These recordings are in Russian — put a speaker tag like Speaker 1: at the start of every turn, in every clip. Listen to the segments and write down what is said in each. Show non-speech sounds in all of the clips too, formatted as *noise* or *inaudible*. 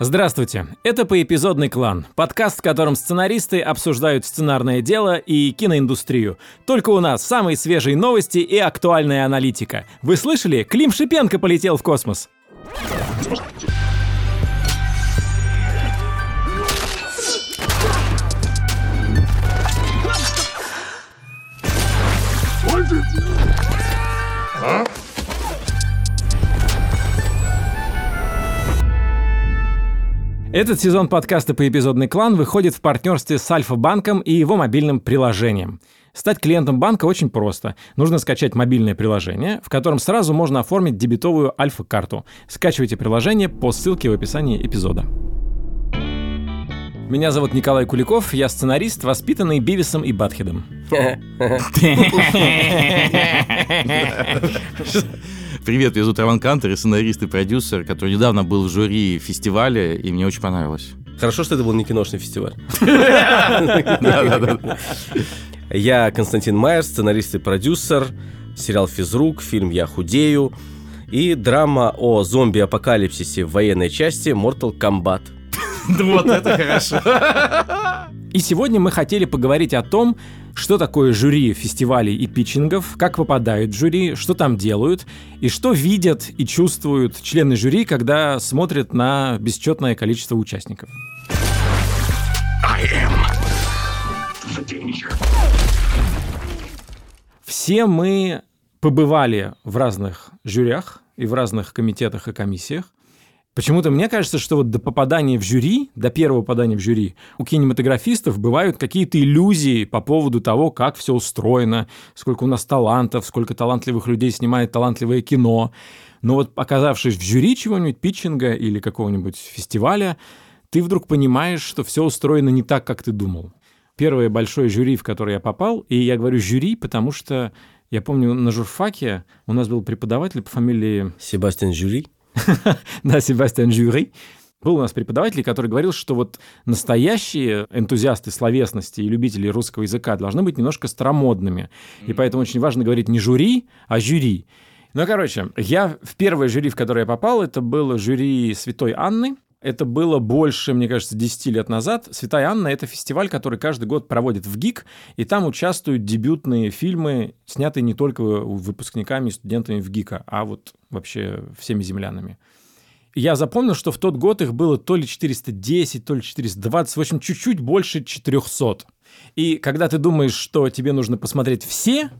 Speaker 1: Здравствуйте, это «Поэпизодный клан», подкаст, в котором сценаристы обсуждают сценарное дело и киноиндустрию. Только у нас самые свежие новости и актуальная аналитика. Вы слышали? Клим Шипенко полетел в космос. Этот сезон подкаста «Поэпизодный клан» выходит в партнерстве с Альфа-банком и его мобильным приложением. Стать клиентом банка очень просто. Нужно скачать мобильное приложение, в котором сразу можно оформить дебетовую Альфа-карту. Скачивайте приложение по ссылке в описании эпизода. Меня зовут Николай Куликов, я сценарист, воспитанный Бивисом и Батхедом. *laughs* *laughs* *laughs*
Speaker 2: Привет, я зовут Роман Кантер, сценарист и продюсер, который недавно был в жюри фестиваля, и мне очень понравилось.
Speaker 3: Хорошо, что это был не киношный фестиваль. Я Константин Майер, сценарист и продюсер, сериал «Физрук», фильм «Я худею» и драма о зомби-апокалипсисе в военной части Mortal Kombat. *laughs*
Speaker 2: Вот это хорошо.
Speaker 1: И сегодня мы хотели поговорить о том, что такое жюри фестивалей и питчингов, как попадают в жюри, что там делают, и что видят и чувствуют члены жюри, когда смотрят на бесчетное количество участников. Все мы побывали в разных жюрях и в разных комитетах и комиссиях. Почему-то мне кажется, что вот до попадания в жюри, до первого попадания в жюри, у кинематографистов бывают какие-то иллюзии по поводу того, как все устроено, сколько у нас талантов, сколько талантливых людей снимает талантливое кино. Но вот оказавшись в жюри чего-нибудь, питчинга или какого-нибудь фестиваля, ты вдруг понимаешь, что все устроено не так, как ты думал. Первое большое жюри, в которое я попал, и я говорю жюри, потому что я помню на журфаке у нас был преподаватель по фамилии
Speaker 3: Себастьян Жюри. *laughs*
Speaker 1: да, Себастьян Жюри. Был у нас преподаватель, который говорил, что вот настоящие энтузиасты словесности и любители русского языка должны быть немножко старомодными. И поэтому очень важно говорить не жюри, а жюри. Ну, короче, я в первое жюри, в которое я попал, это было жюри Святой Анны. Это было больше, мне кажется, 10 лет назад. «Святая Анна» — это фестиваль, который каждый год проводит в ГИК, и там участвуют дебютные фильмы, снятые не только выпускниками и студентами в ГИКа, а вот вообще всеми землянами. Я запомнил, что в тот год их было то ли 410, то ли 420, в общем, чуть-чуть больше 400. И когда ты думаешь, что тебе нужно посмотреть все,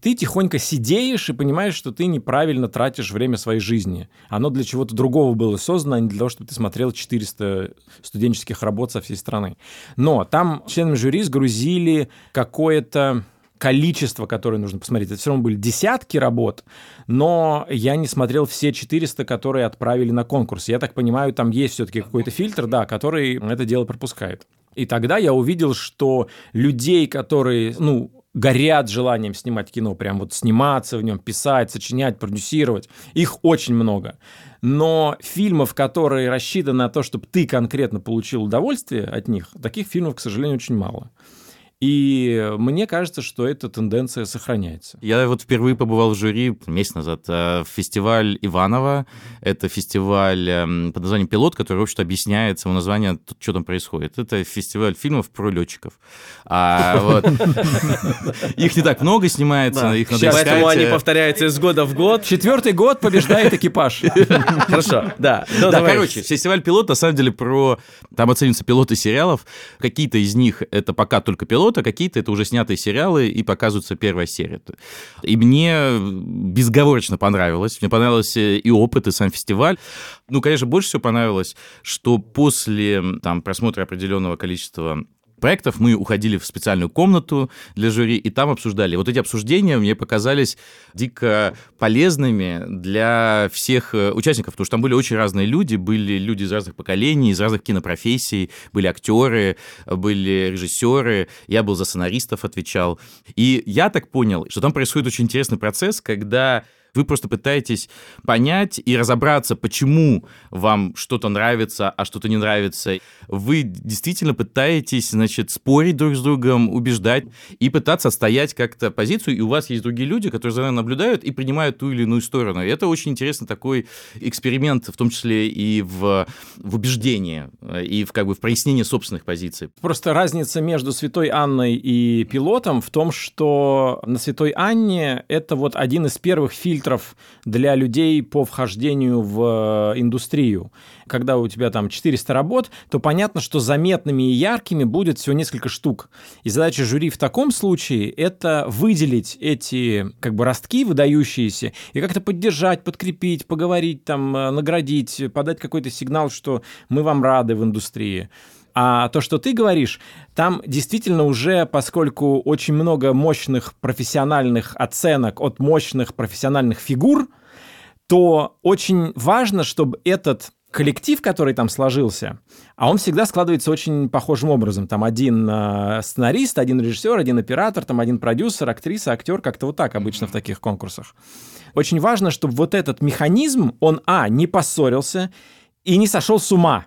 Speaker 1: ты тихонько сидеешь и понимаешь, что ты неправильно тратишь время своей жизни. Оно для чего-то другого было создано, а не для того, чтобы ты смотрел 400 студенческих работ со всей страны. Но там членам жюри сгрузили какое-то количество, которое нужно посмотреть. Это все равно были десятки работ, но я не смотрел все 400, которые отправили на конкурс. Я так понимаю, там есть все-таки какой-то фильтр, да, который это дело пропускает. И тогда я увидел, что людей, которые, ну, горят желанием снимать кино, прям вот сниматься в нем, писать, сочинять, продюсировать. Их очень много. Но фильмов, которые рассчитаны на то, чтобы ты конкретно получил удовольствие от них, таких фильмов, к сожалению, очень мало. И мне кажется, что эта тенденция сохраняется.
Speaker 2: Я вот впервые побывал в жюри месяц назад. э, в Фестиваль Иванова. Это фестиваль эм, под названием «Пилот», который, в общем-то, объясняет само название, что там происходит. Это фестиваль фильмов про летчиков. А. *laughs* Их не так много снимается, их надо.
Speaker 3: Поэтому они
Speaker 2: э,
Speaker 3: повторяются из года в год.
Speaker 1: Четвертый год побеждает экипаж. *laughs*
Speaker 3: Хорошо, да. Ну,
Speaker 2: Да, короче, фестиваль пилот на самом деле про... Там оцениваются пилоты сериалов. Какие-то из них это пока только пилоты, а какие-то это уже снятые сериалы и показываются первая серия. И мне безговорочно понравилось. Мне понравился и опыт, и сам фестиваль. Ну, конечно, больше всего понравилось, что после там, просмотра определенного количества проектов мы уходили в специальную комнату для жюри, и там обсуждали. Вот эти обсуждения мне показались дико полезными для всех э, участников, потому что там были очень разные люди, были люди из разных поколений, из разных кинопрофессий, были актеры, были режиссеры, я был за сценаристов отвечал. И я так понял, что там происходит очень интересный процесс, когда Вы просто пытаетесь понять и разобраться, почему вам что-то нравится, а что-то не нравится. Вы действительно пытаетесь, значит, спорить друг с другом, убеждать и пытаться отстоять как-то позицию, и у вас есть другие люди, которые за вами наблюдают и принимают ту или иную сторону. И это очень интересный такой эксперимент, в том числе и в, в убеждении, и в, как бы, в прояснении собственных позиций.
Speaker 1: Просто разница между Святой Анной и пилотом в том, что на Святой Анне это вот один из первых фильтров для людей по вхождению в индустрию. Когда у тебя там 400 работ, то понятно, что заметными и яркими будет всего несколько штук. И задача жюри в таком случае — это выделить эти как бы ростки выдающиеся и как-то поддержать, подкрепить, поговорить, там, э, наградить, подать какой-то сигнал, что мы вам рады в индустрии. А то, что ты говоришь, там действительно уже, поскольку очень много мощных профессиональных оценок от мощных профессиональных фигур, то очень важно, чтобы этот коллектив, который там сложился, а он всегда складывается очень похожим образом. Там один э, сценарист, один режиссер, один оператор, там один продюсер, актриса, актер, как-то вот так обычно в таких конкурсах. Очень важно, чтобы вот этот механизм, он, а, не поссорился и не сошел с ума.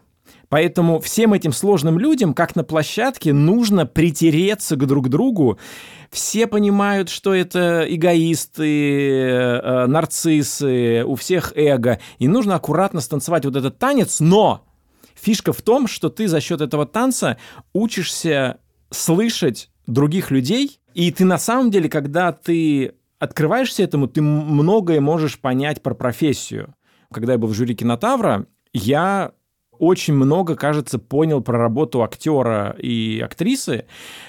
Speaker 1: Поэтому всем этим сложным людям, как на площадке, нужно притереться к друг другу. Все понимают, что это эгоисты, э, нарциссы, у всех эго. И нужно аккуратно станцевать вот этот танец, но фишка в том, что ты за счет этого танца учишься слышать других людей, и ты на самом деле, когда ты открываешься этому, ты многое можешь понять про профессию. Когда я был в жюри кинотавра, я очень много, кажется, понял про работу актера и актрисы,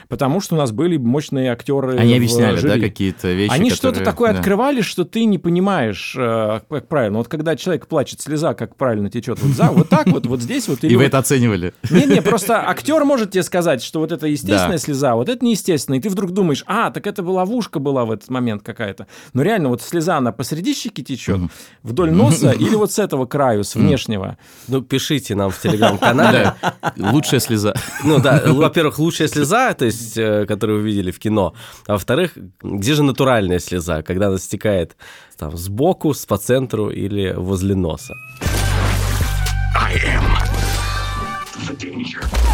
Speaker 1: потому что у нас были мощные актеры.
Speaker 2: Они объясняли, жюри. да, какие-то вещи.
Speaker 1: Они
Speaker 2: которые...
Speaker 1: что-то такое да. открывали, что ты не понимаешь, э, как правильно. Вот когда человек плачет, слеза, как правильно течет вот за, вот так вот, вот здесь вот. *laughs*
Speaker 2: И вы это оценивали?
Speaker 1: Не-не, просто актер может тебе сказать, что вот это естественная слеза, вот это неестественная, и ты вдруг думаешь, а, так это была ловушка была в этот момент какая-то. Но реально вот слеза, она посреди щеки течет, вдоль носа или вот с этого краю, с внешнего.
Speaker 3: Ну, пишите нам в телеграм-канале. *laughs*
Speaker 2: Лучшая слеза.
Speaker 3: Ну да, во-первых, лучшая слеза, то есть, э, которую вы видели в кино. А во-вторых, где же натуральная слеза, когда она стекает там сбоку, по центру или возле носа? I am
Speaker 2: the danger.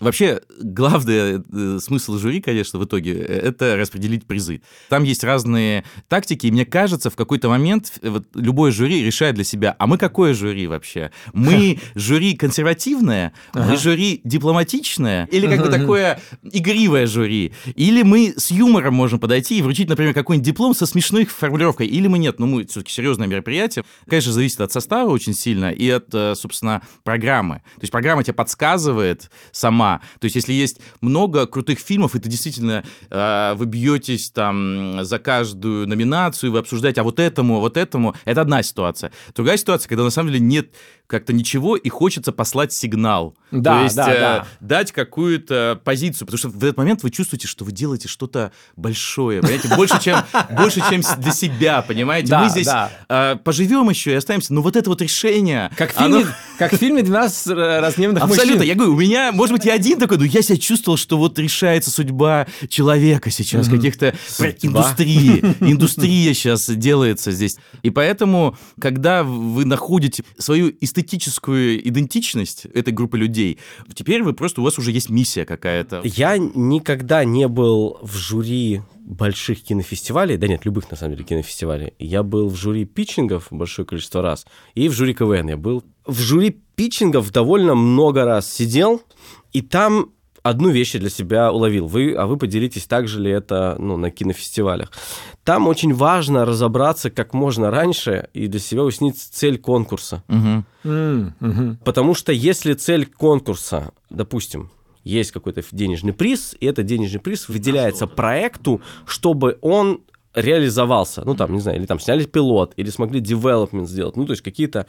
Speaker 2: Вообще, главный э, смысл жюри, конечно, в итоге, э, это распределить призы. Там есть разные тактики, и мне кажется, в какой-то момент э, вот, любой жюри решает для себя, а мы какое жюри вообще? Мы жюри консервативное, мы жюри дипломатичное, или как бы такое игривое жюри? Или мы с юмором можем подойти и вручить, например, какой-нибудь диплом со смешной формулировкой, или мы нет, ну мы все-таки серьезное мероприятие. Конечно, зависит от состава очень сильно и от, собственно, программы. То есть программа тебе подсказывает сама, то есть, если есть много крутых фильмов, и ты действительно э, вы бьетесь там за каждую номинацию, вы обсуждаете, а вот этому, а вот этому, это одна ситуация. Другая ситуация, когда на самом деле нет как-то ничего, и хочется послать сигнал.
Speaker 1: Да,
Speaker 2: То есть
Speaker 1: да,
Speaker 2: э,
Speaker 1: да.
Speaker 2: дать какую-то позицию, потому что в этот момент вы чувствуете, что вы делаете что-то большое, понимаете, больше, чем, больше, чем для себя, понимаете?
Speaker 1: Да,
Speaker 2: Мы здесь
Speaker 1: да.
Speaker 2: э, поживем еще и останемся, но вот это вот решение...
Speaker 1: Как в фильме,
Speaker 2: оно-
Speaker 1: как в фильме «12 разгневанных
Speaker 2: Абсолютно.
Speaker 1: мужчин».
Speaker 2: Я говорю, у меня, может быть, я один такой, но я себя чувствовал, что вот решается судьба человека сейчас, каких-то про- индустрии. Индустрия сейчас делается здесь. И поэтому, когда вы находите свою эстетическую идентичность этой группы людей, теперь вы просто, у вас уже есть миссия какая-то.
Speaker 3: Я никогда не был в жюри больших кинофестивалей, да нет, любых, на самом деле, кинофестивалей. Я был в жюри питчингов большое количество раз, и в жюри КВН я был. В жюри питчингов довольно много раз сидел, и там одну вещь я для себя уловил. Вы, а вы поделитесь, так же ли это ну, на кинофестивалях. Там очень важно разобраться как можно раньше и для себя уяснить цель конкурса.
Speaker 2: Мгм.
Speaker 3: Потому что если цель конкурса, допустим, есть какой-то денежный приз, и этот денежный приз выделяется проекту, чтобы он реализовался. Ну, там, не знаю, или там сняли пилот, или смогли development сделать. Ну, то есть какие-то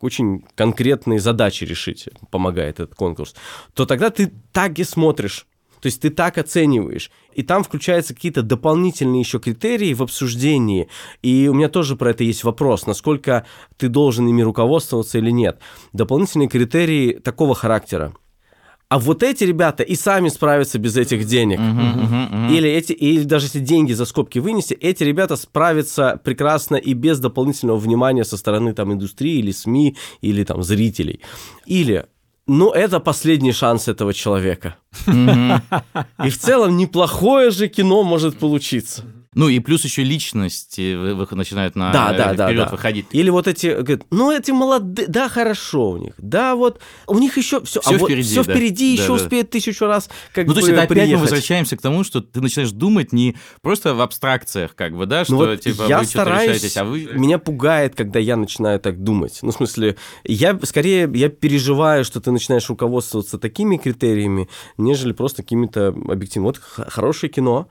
Speaker 3: очень конкретные задачи решить помогает этот конкурс. То тогда ты так и смотришь. То есть ты так оцениваешь. И там включаются какие-то дополнительные еще критерии в обсуждении. И у меня тоже про это есть вопрос, насколько ты должен ими руководствоваться или нет. Дополнительные критерии такого характера. А вот эти ребята и сами справятся без этих денег.
Speaker 2: Мгм, мгм, мгм.
Speaker 3: Или, эти, или даже если деньги за скобки вынести, эти ребята справятся прекрасно и без дополнительного внимания со стороны там, индустрии или СМИ или там, зрителей. Или ну, это последний шанс этого человека. И в целом неплохое же кино может получиться.
Speaker 2: Ну и плюс еще личности начинают на
Speaker 3: Да, да, да,
Speaker 2: вперед
Speaker 3: да.
Speaker 2: выходить.
Speaker 3: Или вот эти, говорят, ну эти молодые, да, хорошо у них, да, вот у них еще все,
Speaker 2: Всё
Speaker 3: а вот
Speaker 2: впереди,
Speaker 3: все
Speaker 2: да.
Speaker 3: впереди,
Speaker 2: Да,
Speaker 3: еще
Speaker 2: да.
Speaker 3: успеет тысячу раз как
Speaker 2: Ну,
Speaker 3: бы
Speaker 2: то есть это опять мы
Speaker 3: приехать.
Speaker 2: возвращаемся к тому, что ты начинаешь думать не просто в абстракциях, как бы, да, что
Speaker 3: Ну вот
Speaker 2: типа
Speaker 3: я
Speaker 2: вы что-то
Speaker 3: стараюсь,
Speaker 2: решаетесь, а вы...
Speaker 3: меня пугает, когда я начинаю так думать. Ну, в смысле, я скорее, я переживаю, что ты начинаешь руководствоваться такими критериями, нежели просто какими-то объективными. Вот хорошее кино,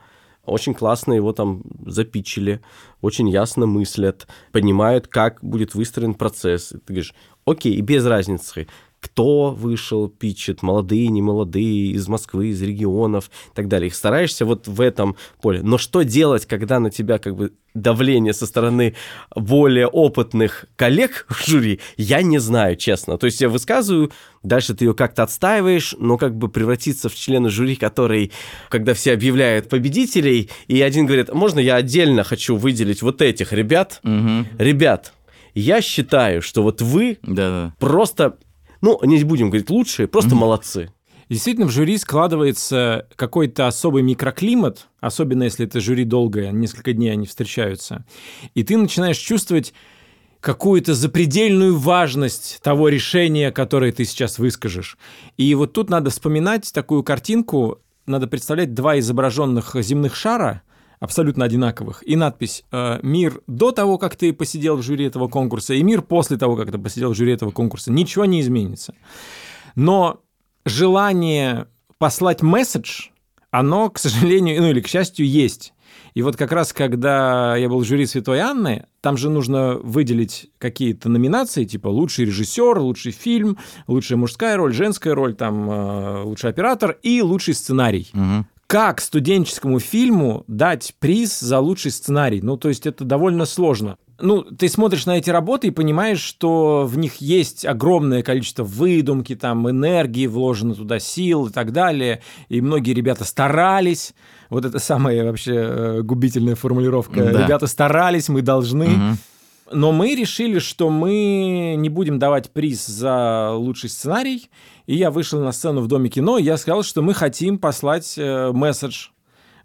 Speaker 3: очень классно его там запичили, очень ясно мыслят, понимают, как будет выстроен процесс. И ты говоришь, окей, и без разницы, кто вышел, питчит, молодые, не молодые, из Москвы, из регионов и так далее. Их стараешься вот в этом поле. Но что делать, когда на тебя как бы давление со стороны более опытных коллег в жюри, я не знаю, честно. То есть я высказываю, дальше ты ее как-то отстаиваешь, но как бы превратиться в члена жюри, который, когда все объявляют победителей, и один говорит, можно я отдельно хочу выделить вот этих ребят?
Speaker 2: Мгм.
Speaker 3: Ребят, я считаю, что вот вы
Speaker 2: Да-да.
Speaker 3: просто, ну, не будем говорить лучшие, просто молодцы.
Speaker 1: Действительно, в жюри складывается какой-то особый микроклимат, особенно если это жюри долгое, несколько дней они встречаются, и ты начинаешь чувствовать какую-то запредельную важность того решения, которое ты сейчас выскажешь. И вот тут надо вспоминать такую картинку, надо представлять два изображенных земных шара, абсолютно одинаковых, и надпись э, «Мир до того, как ты посидел в жюри этого конкурса, и мир после того, как ты посидел в жюри этого конкурса». Ничего не изменится. Но желание послать месседж, оно, к сожалению, ну или к счастью, есть. И вот как раз, когда я был в жюри Святой Анны, там же нужно выделить какие-то номинации, типа лучший режиссер, лучший фильм, лучшая мужская роль, женская роль, там э, лучший оператор и лучший сценарий.
Speaker 2: Мгм.
Speaker 1: Как студенческому фильму дать приз за лучший сценарий? Ну, то есть это довольно сложно. Ну, ты смотришь на эти работы и понимаешь, что в них есть огромное количество выдумки, там, энергии вложено туда, сил и так далее. И многие ребята старались. Вот это самая вообще э, губительная формулировка.
Speaker 2: Да.
Speaker 1: Ребята старались, мы должны.
Speaker 2: Мгм.
Speaker 1: Но мы решили, что мы не будем давать приз за лучший сценарий. И я вышел на сцену в Доме кино, и я сказал, что мы хотим послать э, месседж.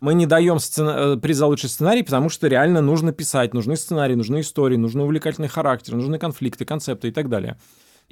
Speaker 1: Мы не даем сцена- э, приз за лучший сценарий, потому что реально нужно писать, нужны сценарии, нужны истории, нужны увлекательный характер, нужны конфликты, концепты и так далее.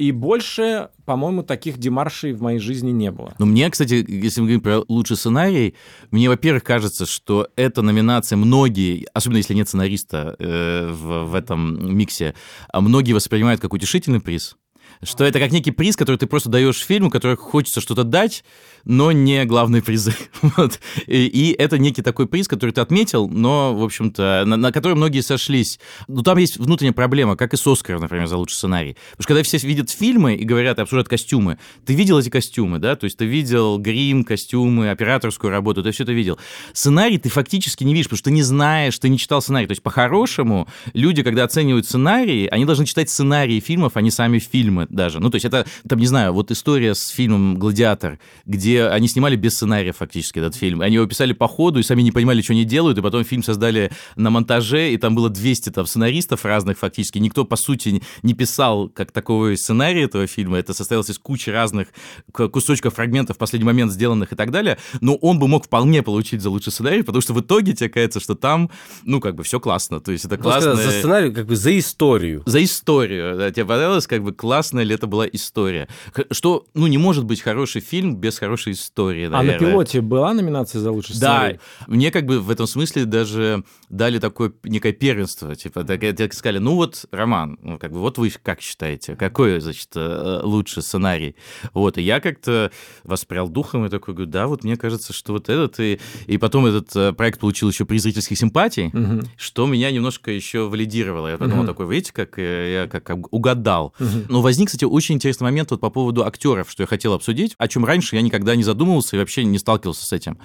Speaker 1: И больше, по-моему, таких демаршей в моей жизни не было.
Speaker 2: Ну, мне, кстати, если мы говорим про лучший сценарий, мне, во-первых, кажется, что эта номинация многие, особенно если нет сценариста э, в, в этом миксе, а многие воспринимают как утешительный приз. Что это как некий приз, который ты просто даешь фильму, который хочется что-то дать, но не главные призы. *laughs* Вот. И, и это некий такой приз, который ты отметил, но, в общем-то, на, на который многие сошлись. Но там есть внутренняя проблема, как и с Оскаром, например, за лучший сценарий. Потому что когда все видят фильмы и говорят, и обсуждают костюмы, ты видел эти костюмы, да? То есть ты видел грим, костюмы, операторскую работу, ты все это видел. Сценарий ты фактически не видишь, потому что ты не знаешь, ты не читал сценарий. То есть по-хорошему люди, когда оценивают сценарии, они должны читать сценарии фильмов, а не сами фильмы даже. Ну, то есть это, там, не знаю, вот история с фильмом «Гладиатор», где они снимали без сценария фактически этот фильм. Они его писали по ходу и сами не понимали, что они делают, и потом фильм создали на монтаже, и там было 200 там, сценаристов разных фактически. Никто, по сути, не писал как такого сценария этого фильма. Это состоялось из кучи разных кусочков, фрагментов в последний момент сделанных и так далее. Но он бы мог вполне получить за лучший сценарий, потому что в итоге тебе кажется, что там, ну, как бы все классно. То есть это классно.
Speaker 3: за сценарий, как бы за историю.
Speaker 2: За историю. Да, тебе понравилось, как бы классная ли это была история? Что, ну, не может быть хороший фильм без хорошей истории,
Speaker 1: А на
Speaker 2: наверное.
Speaker 1: пилоте была номинация за лучший
Speaker 2: Да,
Speaker 1: сценарий?
Speaker 2: мне как бы в этом смысле даже дали такое некое первенство. Типа, так, так сказали, ну вот, Роман, ну, как бы вот вы как считаете, какой, значит, э, лучший сценарий? Вот, и я как-то воспрял духом и такой говорю, да, вот мне кажется, что вот этот, и, и потом этот э, проект получил еще приз зрительских симпатий,
Speaker 1: Мгм.
Speaker 2: что меня немножко еще валидировало. Я подумал
Speaker 1: Мгм.
Speaker 2: такой, видите, как э, я как, угадал.
Speaker 1: Мгм.
Speaker 2: Но возник, кстати, очень интересный момент вот по поводу актеров, что я хотел обсудить, о чем раньше я никогда не задумывался и вообще не сталкивался с этим.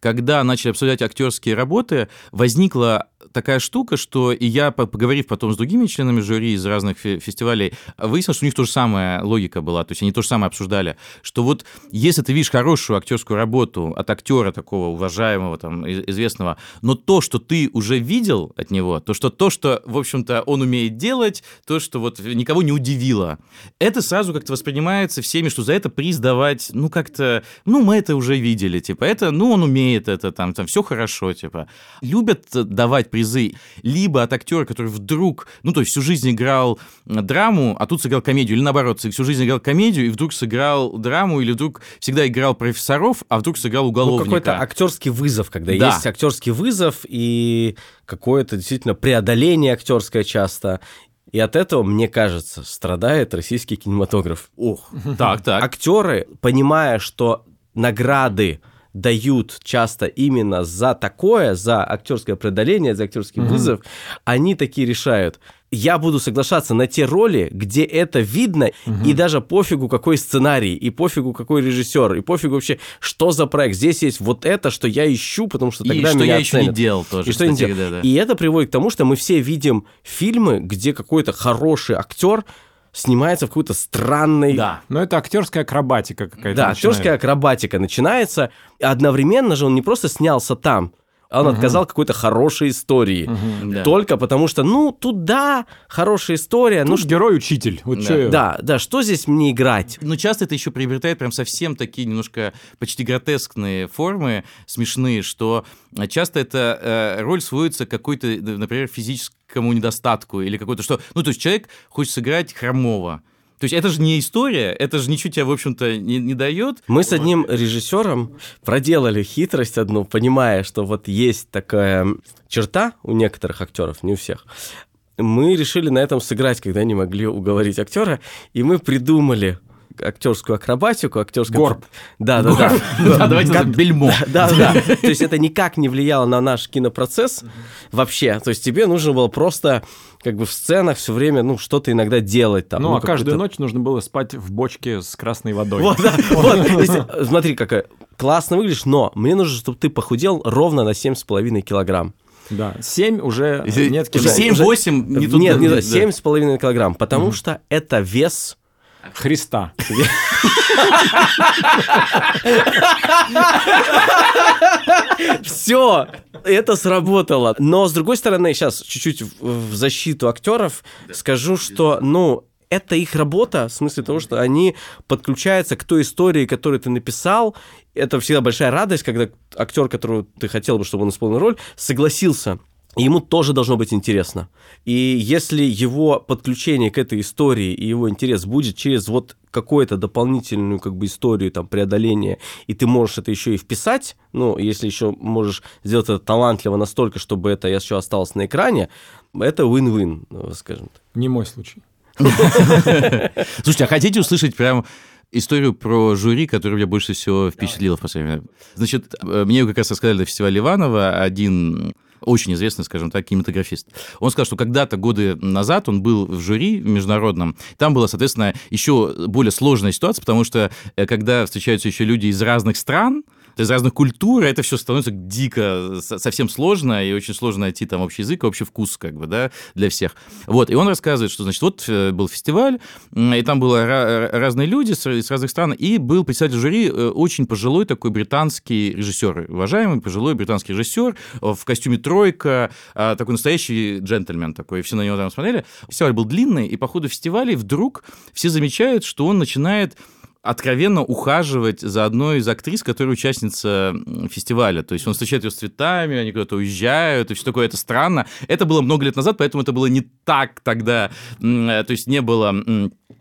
Speaker 2: Когда начали обсуждать актерские работы, возникла такая штука, что и я, поговорив потом с другими членами жюри из разных фестивалей, выяснил, что у них тоже самая логика была, то есть они то же самое обсуждали, что вот если ты видишь хорошую актерскую работу от актера такого уважаемого, там, известного, но то, что ты уже видел от него, то, что то, что, в общем-то, он умеет делать, то, что вот никого не удивило, это сразу как-то воспринимается всеми, что за это приз давать, ну, как-то, ну, мы это уже видели, типа, это, ну, он умеет это, там, там, все хорошо, типа. Любят давать призы либо от актера, который вдруг, ну, то есть всю жизнь играл драму, а тут сыграл комедию, или наоборот, всю жизнь играл комедию и вдруг сыграл драму, или вдруг всегда играл профессоров, а вдруг сыграл ну, уголовника. Ну,
Speaker 3: какой-то актерский вызов, когда да. есть актерский вызов и какое-то действительно преодоление актерское часто. И от этого, мне кажется, страдает российский кинематограф.
Speaker 2: Ох, так, так.
Speaker 3: Актеры, понимая, что награды дают часто именно за такое, за актерское преодоление, за актерский mm-hmm. вызов, они такие решают. Я буду соглашаться на те роли, где это видно, угу. и даже пофигу, какой сценарий, и пофигу, какой режиссер, и пофигу вообще, что за проект. Здесь есть вот это, что я ищу, потому что тогда
Speaker 2: и
Speaker 3: что
Speaker 2: меня
Speaker 3: я
Speaker 2: еще не делал тоже.
Speaker 3: И, что кстати, не делал. Да, да. и это приводит к тому, что мы все видим фильмы, где какой-то хороший актер снимается в какой-то странной...
Speaker 1: Да, но это актерская акробатика какая-то.
Speaker 3: Да, актерская акробатика начинается. И одновременно же он не просто снялся там, он угу. отказал какой-то хорошей истории. Угу, да. Только потому что, ну, тут да, хорошая история.
Speaker 1: Тут
Speaker 3: ну,
Speaker 1: герой-учитель. Вот
Speaker 3: да.
Speaker 1: Что...
Speaker 3: да, да, что здесь мне играть?
Speaker 2: Но часто это еще приобретает прям совсем такие немножко почти гротескные формы, смешные, что часто эта э, роль сводится к какой-то, например, физическому недостатку или какой-то что... Ну, то есть человек хочет сыграть хромого, то есть это же не история, это же ничего тебе, в общем-то, не, не дает.
Speaker 3: Мы с одним режиссером проделали хитрость одну, понимая, что вот есть такая черта у некоторых актеров, не у всех. Мы решили на этом сыграть, когда не могли уговорить актера, и мы придумали актерскую акробатику, актерскую...
Speaker 1: Горб.
Speaker 3: Да, да, да.
Speaker 2: Да, давайте как бельмо. *laughs*
Speaker 3: Да, да. *laughs* То есть это никак не влияло на наш кинопроцесс вообще. То есть тебе нужно было просто как бы в сценах все время, ну, что-то иногда делать там.
Speaker 1: Ну, ну а каждую ночь нужно было спать в бочке с красной водой.
Speaker 3: Вот, да, *laughs* вот. Смотри, какая классно выглядишь, но мне нужно, чтобы ты похудел ровно на 7,5 килограмм.
Speaker 1: Да, 7 уже нет
Speaker 2: килограмм. 7-8
Speaker 3: не тут. Нет, нет, 7,5 килограмм, потому что это вес
Speaker 1: Христа.
Speaker 3: Все, это сработало. Но, с другой стороны, сейчас чуть-чуть в защиту актеров скажу, что, ну, это их работа, в смысле того, что они подключаются к той истории, которую ты написал. Это всегда большая радость, когда актер, которого ты хотел бы, чтобы он исполнил роль, согласился ему тоже должно быть интересно. И если его подключение к этой истории и его интерес будет через вот какую-то дополнительную как бы историю там преодоления, и ты можешь это еще и вписать, ну, если еще можешь сделать это талантливо настолько, чтобы это еще осталось на экране, это win-win, скажем так.
Speaker 1: Не мой случай. *laughs*
Speaker 2: Слушайте, а хотите услышать прям историю про жюри, которая меня больше всего впечатлила в последнее время? Значит, э, мне как раз рассказали на фестивале Иванова один очень известный, скажем так, кинематографист. Он сказал, что когда-то годы назад он был в жюри международном. Там была, соответственно, еще более сложная ситуация, потому что э, когда встречаются еще люди из разных стран, из разных культур, это все становится дико, совсем сложно, и очень сложно найти там общий язык, общий вкус, как бы, да, для всех. Вот, и он рассказывает, что, значит, вот э, был фестиваль, и там были разные люди с разных стран, и был председатель жюри э, очень пожилой такой британский режиссер, уважаемый пожилой британский режиссер в костюме тройка, такой настоящий джентльмен такой, и все на него там смотрели. Фестиваль был длинный, и по ходу фестиваля вдруг все замечают, что он начинает откровенно ухаживать за одной из актрис, которая участница фестиваля. То есть он встречает ее с цветами, они куда-то уезжают, и все такое. Это странно. Это было много лет назад, поэтому это было не так тогда. Э, то есть не было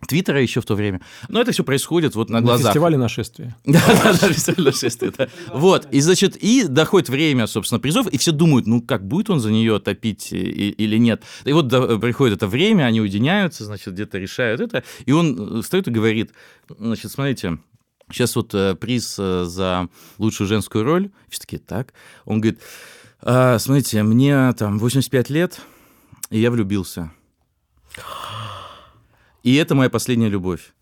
Speaker 2: Твиттера еще в то время. Но это все происходит вот на глазах. На
Speaker 1: фестивале нашествия. *laughs*
Speaker 2: Да, да, да, фестивале нашествия, да. Вот, и, значит, и доходит время, собственно, призов, и все думают, ну, как будет он за нее топить или нет. И вот приходит это время, они уединяются, значит, где-то решают это, и он встает и говорит, значит, смотрите, Сейчас вот э, приз э, за лучшую женскую роль. Все таки так. Он говорит, а, смотрите, мне там 85 лет, и я влюбился. И это моя последняя любовь.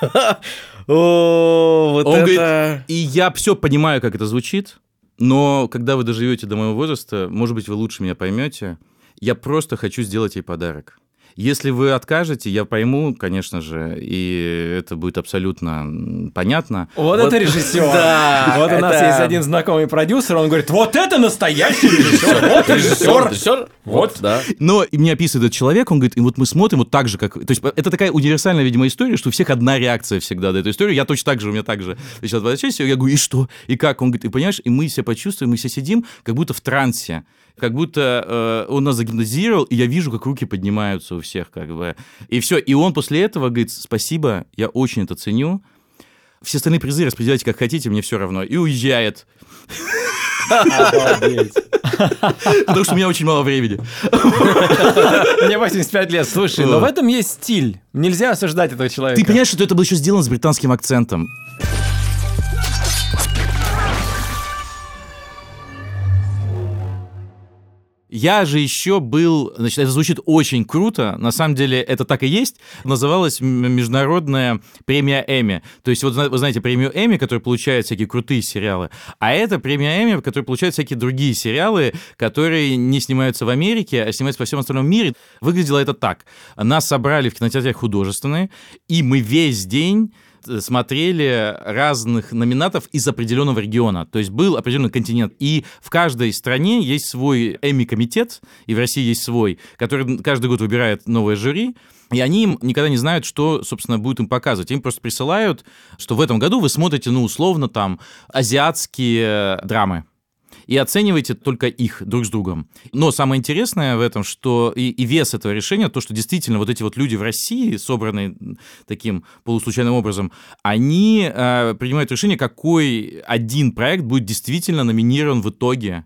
Speaker 3: О, вот
Speaker 2: Он говорит,
Speaker 3: это...
Speaker 2: и я все понимаю, как это звучит, но когда вы доживете до моего возраста, может быть, вы лучше меня поймете, я просто хочу сделать ей подарок. Если вы откажете, я пойму, конечно же, и это будет абсолютно понятно.
Speaker 1: Вот,
Speaker 3: Вот-
Speaker 1: это режиссер. *laughs*
Speaker 3: Да,
Speaker 1: вот у нас
Speaker 3: это-
Speaker 1: есть один знакомый продюсер, он говорит, вот это настоящий режиссер, вот режиссер.
Speaker 3: Режиссер?
Speaker 1: Вот.
Speaker 3: да.
Speaker 2: Но и мне описывает этот человек, он говорит, и вот мы смотрим вот так же, как... То есть это такая универсальная, видимо, история, что у всех одна реакция всегда на эту историю. Я точно так же, у меня так же. Сейчас возвращаюсь, я говорю, и что? И как? Он говорит, и понимаешь, и мы себя почувствуем, мы все сидим, как будто в трансе. Как будто э, он нас загипнотизировал, и я вижу, как руки поднимаются у всех, как бы. И все. И он после этого говорит, спасибо, я очень это ценю. Все остальные призы распределяйте как хотите, мне все равно. И уезжает. Потому что у меня очень мало времени.
Speaker 1: Мне 85 лет, слушай, но в этом есть стиль. Нельзя осуждать этого человека.
Speaker 2: Ты понимаешь, что это было еще сделано с британским акцентом. Я же еще был, значит, это звучит очень круто, на самом деле это так и есть, называлась международная премия Эми. То есть вот вы знаете премию Эми, которая получает всякие крутые сериалы, а это премия Эми, которая получает всякие другие сериалы, которые не снимаются в Америке, а снимаются по всем остальном мире. Выглядело это так. Нас собрали в кинотеатре художественные, и мы весь день смотрели разных номинатов из определенного региона. То есть был определенный континент. И в каждой стране есть свой Эми-комитет, и в России есть свой, который каждый год выбирает новое жюри. И они им никогда не знают, что, собственно, будет им показывать. Им просто присылают, что в этом году вы смотрите, ну, условно, там, азиатские драмы и оцениваете только их друг с другом. Но самое интересное в этом, что и, и вес этого решения, то, что действительно вот эти вот люди в России, собранные таким полуслучайным образом, они э, принимают решение, какой один проект будет действительно номинирован в итоге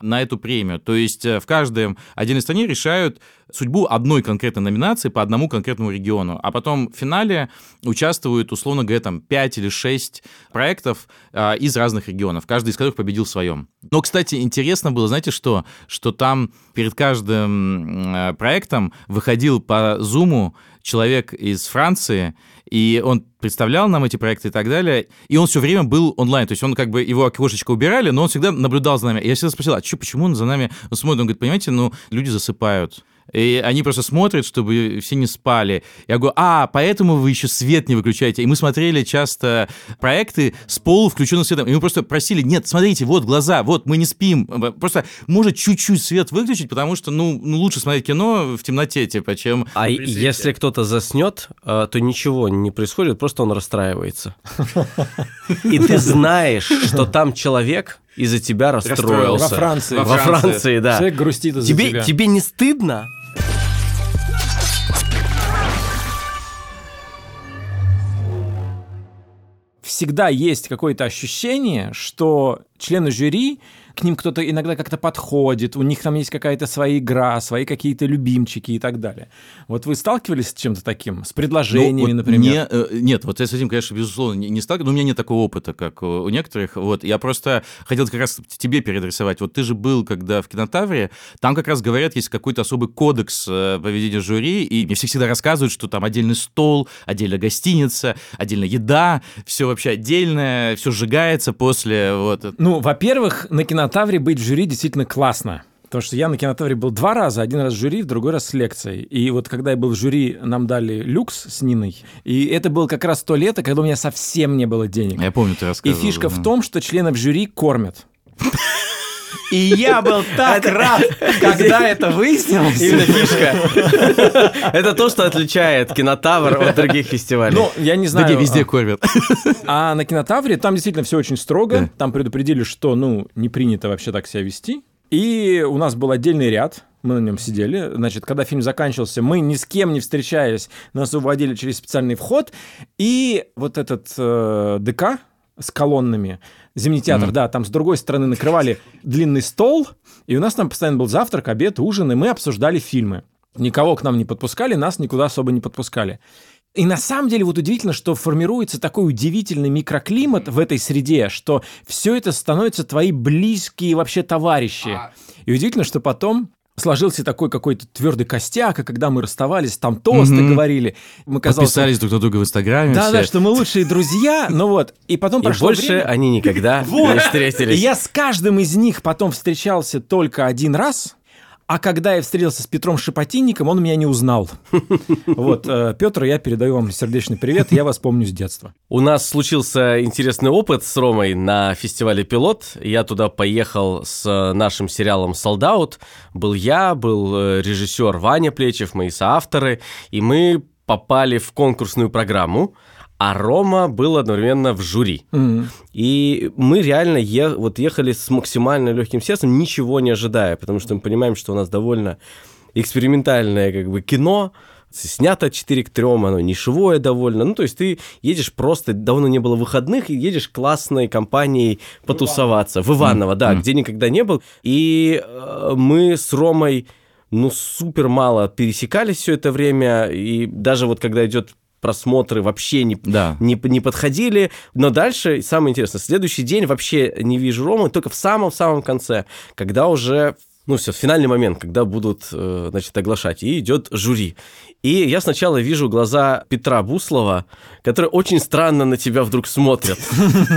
Speaker 2: на эту премию. То есть э, в каждой отдельной стране решают судьбу одной конкретной номинации по одному конкретному региону. А потом в финале участвуют, условно говоря, там 5 или 6 проектов э, из разных регионов, каждый из которых победил в своем. Но, кстати, интересно было, знаете что? Что там перед каждым э, проектом выходил по зуму человек из Франции, и он представлял нам эти проекты и так далее, и он все время был онлайн, то есть он как бы, его окошечко убирали, но он всегда наблюдал за нами. И я всегда спросил, а что, почему он за нами смотрит? Он говорит, понимаете, ну, люди засыпают. И они просто смотрят, чтобы все не спали. Я говорю, а, поэтому вы еще свет не выключаете. И мы смотрели часто проекты с полувключенным светом. И мы просто просили, нет, смотрите, вот глаза, вот мы не спим. Просто может чуть-чуть свет выключить, потому что, ну, ну лучше смотреть кино в темноте, типа, чем...
Speaker 3: А если кто-то заснет, э, то ничего не происходит, просто он расстраивается. *laughs* И ты знаешь, что там человек из-за тебя расстроился.
Speaker 1: Во Франции.
Speaker 3: Во.
Speaker 2: Франции,
Speaker 3: да.
Speaker 1: Человек грустит из-за
Speaker 3: Тебе,
Speaker 1: тебя.
Speaker 3: тебе не стыдно?
Speaker 1: Всегда есть какое-то ощущение, что члены жюри, к ним кто-то иногда как-то подходит, у них там есть какая-то своя игра, свои какие-то любимчики и так далее. Вот вы сталкивались с чем-то таким? С предложениями,
Speaker 2: Ну, вот
Speaker 1: например?
Speaker 2: мне, э, нет, вот я с этим, конечно, безусловно, не, не сталкивался, но у меня нет такого опыта, как у у некоторых. Вот, я просто хотел как раз тебе переадресовать. Вот ты же был, когда в кинотавре, там как раз говорят, есть какой-то особый кодекс э, поведения жюри, и мне все всегда рассказывают, что там отдельный стол, отдельно гостиница, отдельно еда, все вообще отдельное, все сжигается после вот.
Speaker 1: Ну, во-первых, на кинотавре быть в жюри действительно классно. Потому что я на кинотавре был два раза, один раз в жюри, в другой раз с лекцией. И вот когда я был в жюри, нам дали люкс с Ниной. И это было как раз то лето, когда у меня совсем не было денег.
Speaker 2: Я помню, ты
Speaker 1: И
Speaker 2: рассказывал.
Speaker 1: фишка в
Speaker 2: да.
Speaker 1: том, что членов жюри кормят. И я был так рад, когда это выяснилось.
Speaker 3: Именно фишка. Это то, что отличает кинотавр от других фестивалей.
Speaker 1: Ну, я не
Speaker 2: Да
Speaker 1: знаю.
Speaker 2: везде
Speaker 1: а-
Speaker 2: кормят.
Speaker 1: А на кинотавре там действительно все очень строго.
Speaker 2: Да.
Speaker 1: Там предупредили, что, ну, не принято вообще так себя вести. И у нас был отдельный ряд, мы на нем сидели. Значит, когда фильм заканчивался, мы ни с кем не встречаясь, нас уводили через специальный вход. И вот этот э, ДК с колоннами, Зимний театр, да, там с другой стороны накрывали длинный стол, и у нас там постоянно был завтрак, обед, ужин, и мы обсуждали фильмы. Никого к нам не подпускали, нас никуда особо не подпускали. И на самом деле вот удивительно, что формируется такой удивительный микроклимат в этой среде, что все это становится твои близкие вообще товарищи. И удивительно, что потом сложился такой какой-то твердый костяк, а когда мы расставались, там тосты
Speaker 2: Мгм.
Speaker 1: говорили. Мы казалось,
Speaker 2: Подписались друг на друга в Инстаграме.
Speaker 1: Да,
Speaker 2: все.
Speaker 1: да, что мы лучшие друзья, ну вот. И потом
Speaker 3: И
Speaker 1: прошло
Speaker 3: больше
Speaker 1: время.
Speaker 3: они никогда *laughs*
Speaker 1: Вот.
Speaker 3: не
Speaker 1: И
Speaker 3: встретились.
Speaker 1: я с каждым из них потом встречался только один раз, а когда я встретился с Петром Шепотинником, он меня не узнал. *laughs* Вот, э, Петр, я передаю вам сердечный привет, я вас помню с детства.
Speaker 3: У нас случился интересный опыт с Ромой на фестивале «Пилот». Я туда поехал с нашим сериалом «Солдаут». Был я, был э, режиссер Ваня Плечев, мои соавторы, и мы попали в конкурсную программу, а Рома был одновременно в жюри.
Speaker 1: Мгм.
Speaker 3: И мы реально е- вот ехали с максимально легким сердцем, ничего не ожидая, потому что мы понимаем, что у нас довольно экспериментальное как бы кино, снято 4 к 3, оно нишевое довольно. Ну, то есть ты едешь просто, давно не было выходных, и едешь классной компанией потусоваться. В Иваново, да, где никогда не был. И э, мы с Ромой, ну, супер мало пересекались все это время, и даже вот когда идет просмотры вообще не,
Speaker 2: Да.
Speaker 3: не, не подходили. Но дальше, самое интересное, следующий день вообще не вижу Ромы, только в самом-самом конце, когда уже, ну все, финальный момент, когда будут, э, значит, оглашать, и идет жюри. И я сначала вижу глаза Петра Буслова, который очень странно на тебя вдруг смотрят.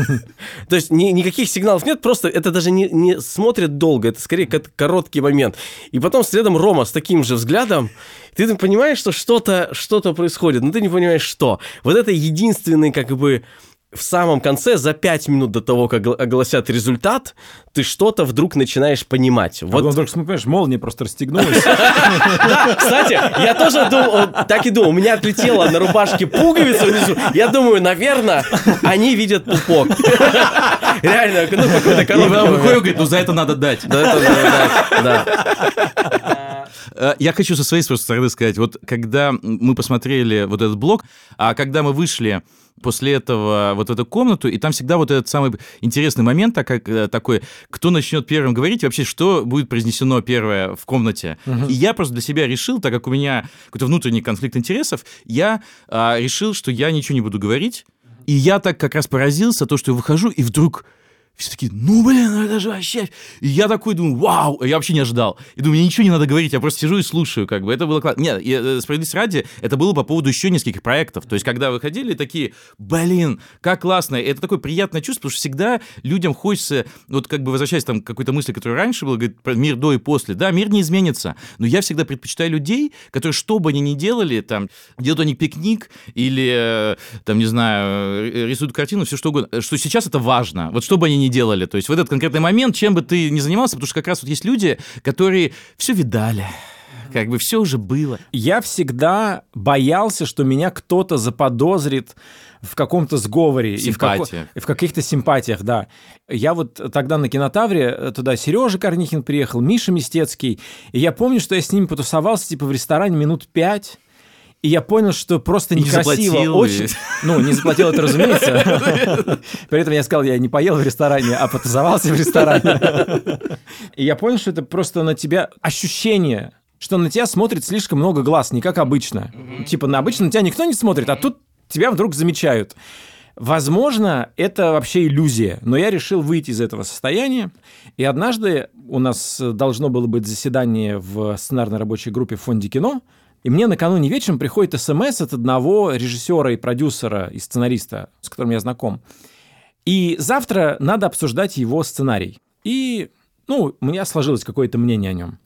Speaker 3: *laughs* То есть ни- никаких сигналов нет, просто это даже не, не смотрит долго, это скорее как короткий момент. И потом следом Рома с таким же взглядом, ты понимаешь, что что-то что происходит, но ты не понимаешь, что. Вот это единственный, как бы, в самом конце, за пять минут до того, как огла- огласят результат, ты что-то вдруг начинаешь понимать.
Speaker 1: Вот
Speaker 3: Вот
Speaker 1: вдруг, смотришь, молния просто расстегнулась.
Speaker 3: Кстати, я тоже так и думал, у меня отлетела на рубашке пуговица внизу. Я думаю, наверное, они видят пупок. Реально, ну какой-то
Speaker 2: И выходит, говорит, ну за это надо дать.
Speaker 3: Да, это надо дать, да.
Speaker 2: Э, Я хочу со своей стороны сказать, вот когда мы посмотрели вот этот блок, а когда мы вышли после этого вот в эту комнату, и там всегда вот этот самый интересный момент так как, э, такой, кто начнет первым говорить, вообще, что будет произнесено первое в комнате. И я просто для себя решил, так как у меня какой-то внутренний конфликт интересов, я а, решил, что я ничего не буду говорить, и я так как раз поразился, то, что я выхожу, и вдруг все такие, ну, блин, это же вообще... И я такой думаю, вау, я вообще не ожидал. И думаю, мне ничего не надо говорить, я просто сижу и слушаю, как бы, это было классно. Нет, и, э, справедливости ради, это было по поводу еще нескольких проектов. То есть, когда выходили, такие, блин, как классно. И это такое приятное чувство, потому что всегда людям хочется, вот как бы возвращаясь там к какой-то мысли, которая раньше была, говорит, про мир до и после. Да, мир не изменится, но я всегда предпочитаю людей, которые, что бы они ни делали, там, делают они пикник или, э, там, не знаю, э, рисуют картину, все что угодно, что сейчас это важно. Вот что бы они ни делали. То есть в этот конкретный момент, чем бы ты ни занимался, потому что как раз вот есть люди, которые все видали, как бы все уже было.
Speaker 1: Я всегда боялся, что меня кто-то заподозрит в каком-то сговоре. и в, како- в каких-то симпатиях, да. Я вот тогда на кинотавре, э, туда Сережа Корнихин приехал, Миша Мистецкий, и я помню, что я с ними потусовался типа в ресторане минут пять, и я понял, что просто
Speaker 2: Не
Speaker 1: некрасиво.
Speaker 2: заплатил,
Speaker 1: очень...
Speaker 2: и- *laughs*
Speaker 1: Ну, не заплатил это, разумеется. *laughs* При этом я сказал, я не поел в ресторане, а потусовался в ресторане. *laughs* И я понял, что это просто на тебя ощущение, что на тебя смотрит слишком много глаз, не как обычно. Типа, на обычно на тебя никто не смотрит, а тут тебя вдруг замечают. Возможно, это вообще иллюзия, но я решил выйти из этого состояния. И однажды у нас э, должно было быть заседание в сценарной рабочей группе в фонде кино, и мне накануне вечером приходит смс от одного режиссера и продюсера и сценариста, с которым я знаком. И завтра надо обсуждать его сценарий. И, ну, у меня сложилось какое-то мнение о нем.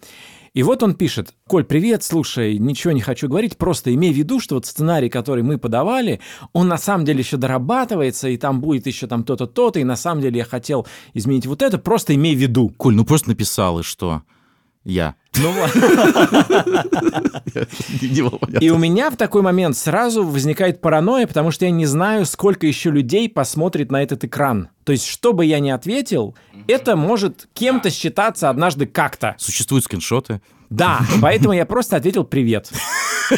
Speaker 1: И вот он пишет, Коль, привет, слушай, ничего не хочу говорить, просто имей в виду, что вот сценарий, который мы подавали, он на самом деле еще дорабатывается, и там будет еще там то-то, то-то, и на самом деле я хотел изменить вот это, просто имей в виду.
Speaker 2: Коль, ну просто написал, и что? Я.
Speaker 1: Ну. *laughs* И у меня в такой момент сразу возникает паранойя, потому что я не знаю, сколько еще людей посмотрит на этот экран. То есть, что бы я ни ответил, это может кем-то считаться однажды как-то.
Speaker 2: Существуют скриншоты.
Speaker 1: Да, поэтому я просто ответил «привет». *laughs*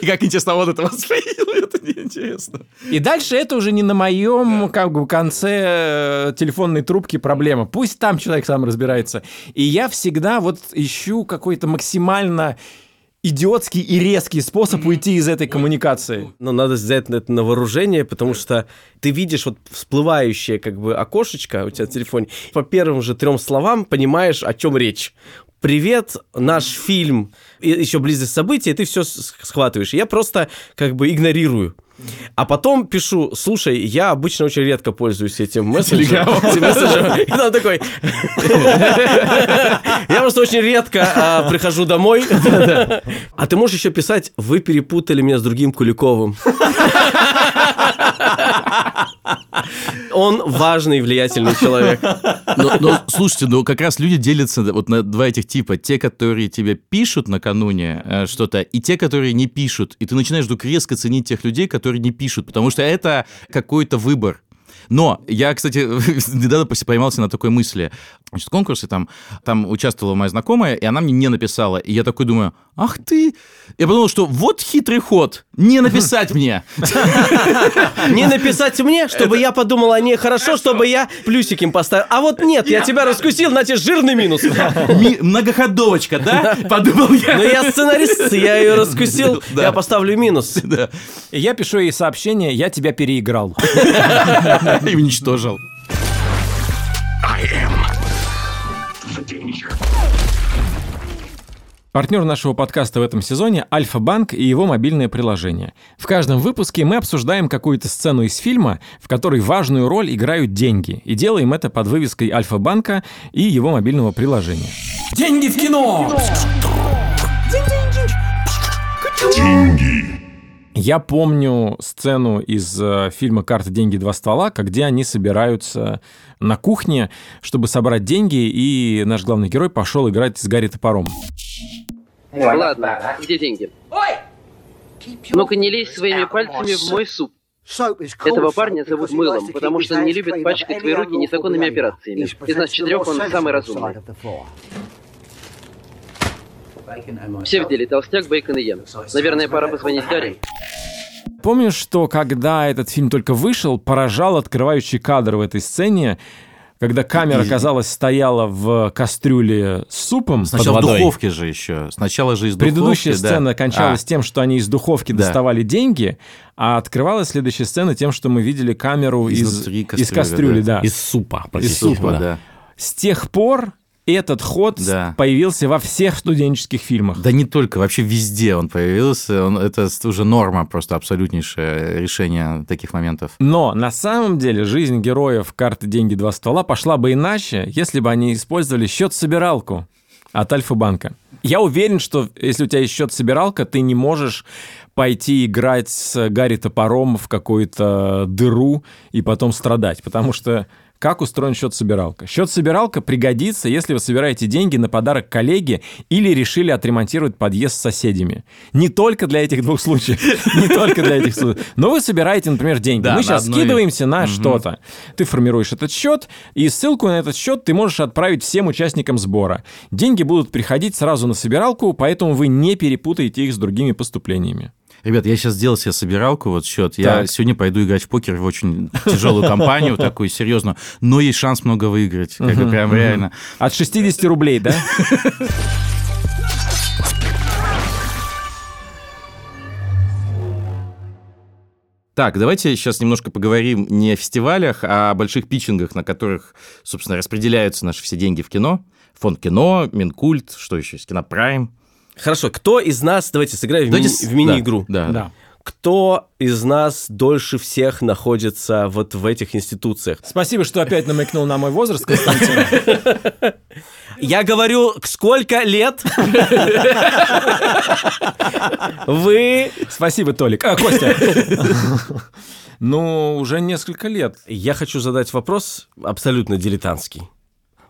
Speaker 2: И как интересно, он это воспринял, это неинтересно.
Speaker 1: И дальше это уже не на моем как бы конце э, телефонной трубки проблема. Пусть там человек сам разбирается. И я всегда вот ищу какой-то максимально идиотский и резкий способ уйти из этой коммуникации.
Speaker 3: Но надо взять это на вооружение, потому что ты видишь вот всплывающее как бы окошечко у тебя в телефоне, по первым же трем словам понимаешь, о чем речь. Привет, наш фильм, и еще близость события, и ты все схватываешь. Я просто как бы игнорирую. А потом пишу, слушай, я обычно очень редко пользуюсь этим мессенджером. *laughs* этим мессенджером». И он такой, *laughs* я просто очень редко а, прихожу домой. *laughs* А ты можешь еще писать, вы перепутали меня с другим Куликовым. *laughs* Он важный, влиятельный человек.
Speaker 2: Но, но, слушайте, ну как раз люди делятся вот на два этих типа. Те, которые тебе пишут накануне э, что-то, и те, которые не пишут. И ты начинаешь вдруг резко ценить тех людей, которые не пишут, потому что это какой-то выбор. Но я, кстати, *laughs* недавно поймался на такой мысли. Значит, конкурсе там, там участвовала моя знакомая, и она мне не написала. И я такой думаю, ах ты! Я подумал, что вот хитрый ход, не написать мне. *laughs*
Speaker 3: Не написать мне, чтобы я подумал о ней хорошо, чтобы я плюсик им поставил. А вот нет, я тебя раскусил, на тебе жирный минус. *laughs*
Speaker 2: Многоходовочка, да? *laughs* Подумал я.
Speaker 3: Ну я сценарист, я ее раскусил, я поставлю минус.
Speaker 1: Я пишу ей сообщение, я тебя переиграл.
Speaker 2: И уничтожил.
Speaker 1: Партнер нашего подкаста в этом сезоне – Альфа-банк и его мобильное приложение. В каждом выпуске мы обсуждаем какую-то сцену из фильма, в которой важную роль играют деньги, и делаем это под вывеской Альфа-банка и его мобильного приложения. Деньги в кино! Деньги! Я помню сцену из э, фильма «Карта, деньги, два ствола», где они собираются на кухне, чтобы собрать деньги, и наш главный герой пошел играть с Гарри топором.
Speaker 4: Ладно, где деньги? Ну-ка не лезь своими пальцами в мой суп. Этого парня зовут Мылом, потому что он не любит пачкать свои руки незаконными операциями. Из нас четырех он самый разумный. Все в деле, толстяк, бейкон и я. Наверное, пора позвонить Гарри.
Speaker 1: Помню, что когда этот фильм только вышел, поражал открывающий кадр в этой сцене, когда камера, казалось, стояла в кастрюле с супом
Speaker 2: Сначала
Speaker 1: под водой.
Speaker 2: в духовке же еще. Сначала же из духовки.
Speaker 1: Предыдущая
Speaker 2: да.
Speaker 1: сцена кончалась
Speaker 2: А,
Speaker 1: тем, что они из духовки
Speaker 2: Да.
Speaker 1: доставали деньги, а открывалась следующая сцена тем, что мы видели камеру из,
Speaker 2: Изнутри
Speaker 1: из кастрюли. Да.
Speaker 3: Из супа.
Speaker 1: Из супа,
Speaker 3: да.
Speaker 2: да.
Speaker 1: С тех пор этот ход
Speaker 2: Да.
Speaker 1: появился во всех студенческих фильмах.
Speaker 2: Да не только, вообще везде он появился. Он, это уже норма, просто абсолютнейшее решение таких моментов.
Speaker 1: Но на самом деле жизнь героев карты «Деньги. Два ствола» пошла бы иначе, если бы они использовали счет-собиралку от Альфа-банка. Я уверен, что если у тебя есть счет-собиралка, ты не можешь пойти играть с Гарри топором в какую-то дыру и потом страдать, потому что как устроен счет-собиралка? Счет-собиралка пригодится, если вы собираете деньги на подарок коллеге или решили отремонтировать подъезд с соседями. Не только для этих двух случаев. *laughs* Не только для этих случаев. Но вы собираете, например, деньги. Мы сейчас скидываемся на что-то. Ты формируешь этот счет, и ссылку на этот счет ты можешь отправить всем участникам сбора. Деньги будут приходить сразу на собиралку, поэтому вы не перепутаете их с другими поступлениями.
Speaker 2: Ребят, я сейчас сделал себе собиралку, вот счет. Я
Speaker 1: Так.
Speaker 2: сегодня пойду играть в покер в очень тяжелую компанию, такую серьезную, но есть шанс много выиграть. Как бы прям реально.
Speaker 1: От 60 рублей, да?
Speaker 2: Так, давайте сейчас немножко поговорим не о фестивалях, а о больших питчингах, на которых, собственно, распределяются наши все деньги в кино. Фонд кино, Минкульт, что еще есть, Кинопрайм.
Speaker 3: Хорошо, кто из нас, давайте сыграем в,
Speaker 2: Давайте
Speaker 3: мини-
Speaker 2: с-
Speaker 3: в мини-игру.
Speaker 2: Да, да.
Speaker 1: Да.
Speaker 3: Кто из нас дольше всех находится вот в этих институциях?
Speaker 1: Спасибо, что опять намекнул на мой возраст, Константин. *laughs*
Speaker 3: Я говорю, сколько лет *laughs* вы...
Speaker 1: Спасибо, Толик. А, Костя. Ну, уже несколько лет.
Speaker 3: Я хочу задать вопрос абсолютно дилетантский.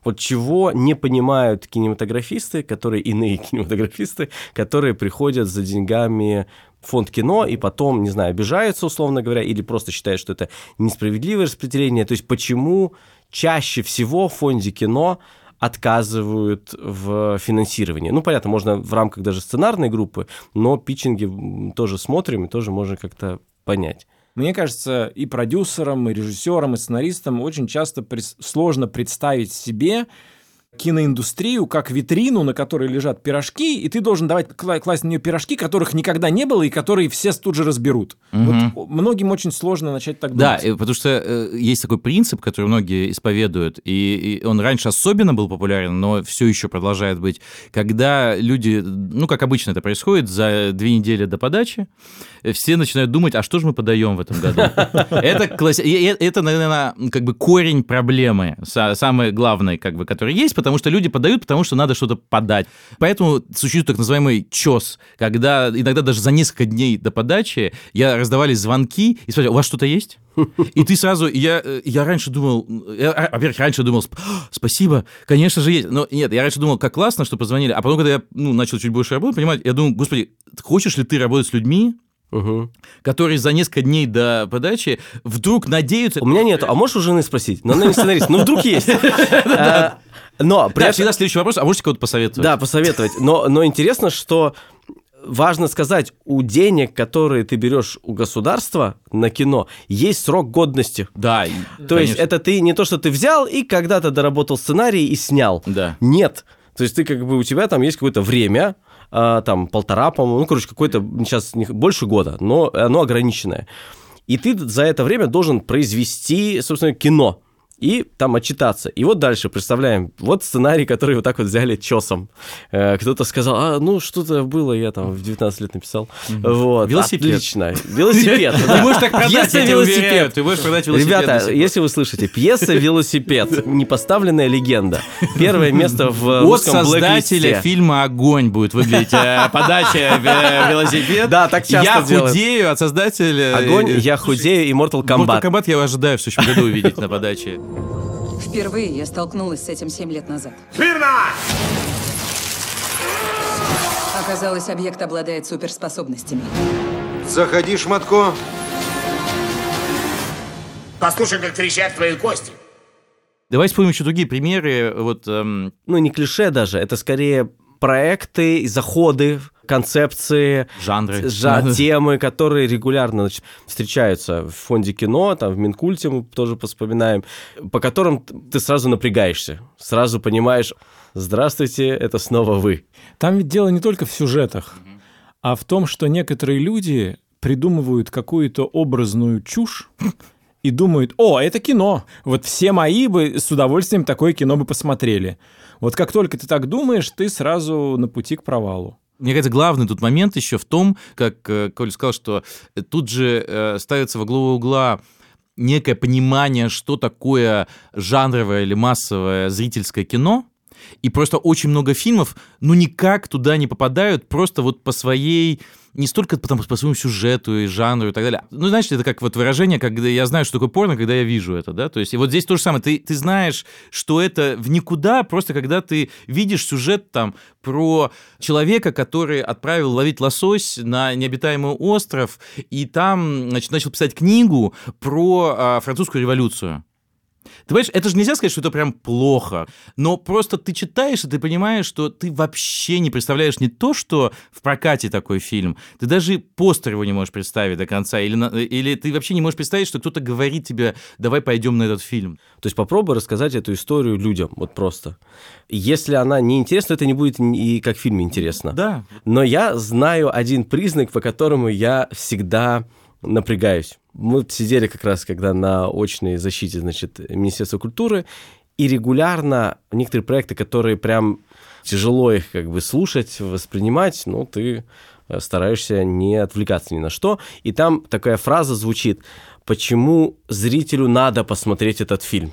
Speaker 3: Вот чего не понимают кинематографисты, которые иные *laughs* кинематографисты, которые приходят за деньгами фонд кино и потом, не знаю, обижаются, условно говоря, или просто считают, что это несправедливое распределение. То есть почему чаще всего в фонде кино отказывают в финансировании. Ну, понятно, можно в рамках даже сценарной группы, но питчинги тоже смотрим и тоже можно как-то понять.
Speaker 1: Мне кажется, и продюсерам, и режиссерам, и сценаристам очень часто прис- сложно представить себе, киноиндустрию как витрину, на которой лежат пирожки, и ты должен давать класть на нее пирожки, которых никогда не было и которые все тут же разберут. Угу. Вот многим очень сложно начать так
Speaker 2: думать. Да, потому что э, есть такой принцип, который многие исповедуют, и, и он раньше особенно был популярен, но все еще продолжает быть, когда люди, ну, как обычно это происходит, за две недели до подачи все начинают думать, а что же мы подаем в этом году? Это, это наверное, как бы корень проблемы, самое главное, как бы, который есть, потому что люди подают, потому что надо что-то подать. Поэтому существует так называемый чес, когда иногда даже за несколько дней до подачи я раздавались звонки и спрашивали, у вас что-то есть? И ты сразу, я, я раньше думал, я, а, во-первых, раньше думал, спасибо, конечно же есть. Но нет, я раньше думал, как классно, что позвонили. А потом, когда я ну, начал чуть больше работать, понимать, я думаю, господи, хочешь ли ты работать с людьми, Угу. которые за несколько дней до подачи вдруг надеются...
Speaker 3: У меня нет. А можешь у жены спросить? Но она не сценарист. Ну, вдруг есть. *laughs*
Speaker 2: Но при да, всегда следующий вопрос, а можете кого-то посоветовать?
Speaker 3: Да, посоветовать. Но, но интересно, что важно сказать, у денег, которые ты берешь у государства на кино, есть срок годности.
Speaker 2: Да.
Speaker 3: То конечно. есть это ты не то, что ты взял и когда-то доработал сценарий и снял.
Speaker 2: Да.
Speaker 3: Нет. То есть ты как бы у тебя там есть какое-то время, там полтора, по-моему, ну, короче, какое-то сейчас больше года, но оно ограниченное. И ты за это время должен произвести, собственно, кино и там отчитаться. И вот дальше представляем, вот сценарий, который вот так вот взяли чесом. Э, кто-то сказал, а, ну, что-то было, я там в 19 лет написал. Вот,
Speaker 2: велосипед.
Speaker 3: Отлично. Велосипед. *laughs*
Speaker 2: Ты можешь так продать, велосипед. Ты можешь продать
Speaker 3: велосипед. Ребята, если вы слышите, пьеса «Велосипед», непоставленная легенда. Первое место в
Speaker 2: От создателя фильма «Огонь» будет выглядеть э, подача *laughs* велосипед.
Speaker 3: Да, так часто
Speaker 2: Я худею от создателя...
Speaker 3: Огонь, я худею и Mortal Kombat.
Speaker 2: Mortal Kombat я ожидаю в следующем году увидеть на подаче.
Speaker 5: Впервые я столкнулась с этим семь лет назад.
Speaker 6: Смирно!
Speaker 5: Оказалось, объект обладает суперспособностями.
Speaker 6: Заходи, Шматко. Послушай, как трещат твои кости.
Speaker 2: Давай вспомним еще другие примеры. Вот, эм...
Speaker 3: Ну, не клише даже, это скорее проекты, заходы, концепции,
Speaker 2: жанры,
Speaker 3: жа- *laughs* темы, которые регулярно значит, встречаются в фонде кино, там в Минкульте мы тоже вспоминаем, по которым ты сразу напрягаешься, сразу понимаешь, здравствуйте, это снова вы.
Speaker 1: Там ведь дело не только в сюжетах, а в том, что некоторые люди придумывают какую-то образную чушь, и думают, о, это кино. Вот все мои бы с удовольствием такое кино бы посмотрели. Вот как только ты так думаешь, ты сразу на пути к провалу.
Speaker 2: Мне кажется, главный тут момент еще в том, как э, Коля сказал, что тут же э, ставится во главу угла некое понимание, что такое жанровое или массовое зрительское кино, и просто очень много фильмов, ну, никак туда не попадают просто вот по своей не столько потому, по своему сюжету и жанру и так далее. Ну, знаешь, это как вот выражение, когда я знаю, что такое порно, когда я вижу это, да, то есть и вот здесь то же самое, ты, ты знаешь, что это в никуда, просто когда ты видишь сюжет там про человека, который отправил ловить лосось на необитаемый остров, и там, значит, начал писать книгу про а, французскую революцию. Ты понимаешь, это же нельзя сказать, что это прям плохо, но просто ты читаешь, и ты понимаешь, что ты вообще не представляешь не то, что в прокате такой фильм, ты даже постер его не можешь представить до конца, или, или ты вообще не можешь представить, что кто-то говорит тебе, давай пойдем на этот фильм.
Speaker 3: То есть попробуй рассказать эту историю людям, вот просто. Если она не интересна, это не будет и как фильм интересно.
Speaker 2: Да.
Speaker 3: Но я знаю один признак, по которому я всегда напрягаюсь. Мы сидели как раз, когда на очной защите, значит, Министерства культуры, и регулярно некоторые проекты, которые прям тяжело их как бы слушать, воспринимать, ну, ты э, стараешься не отвлекаться ни на что. И там такая фраза звучит, почему зрителю надо посмотреть этот фильм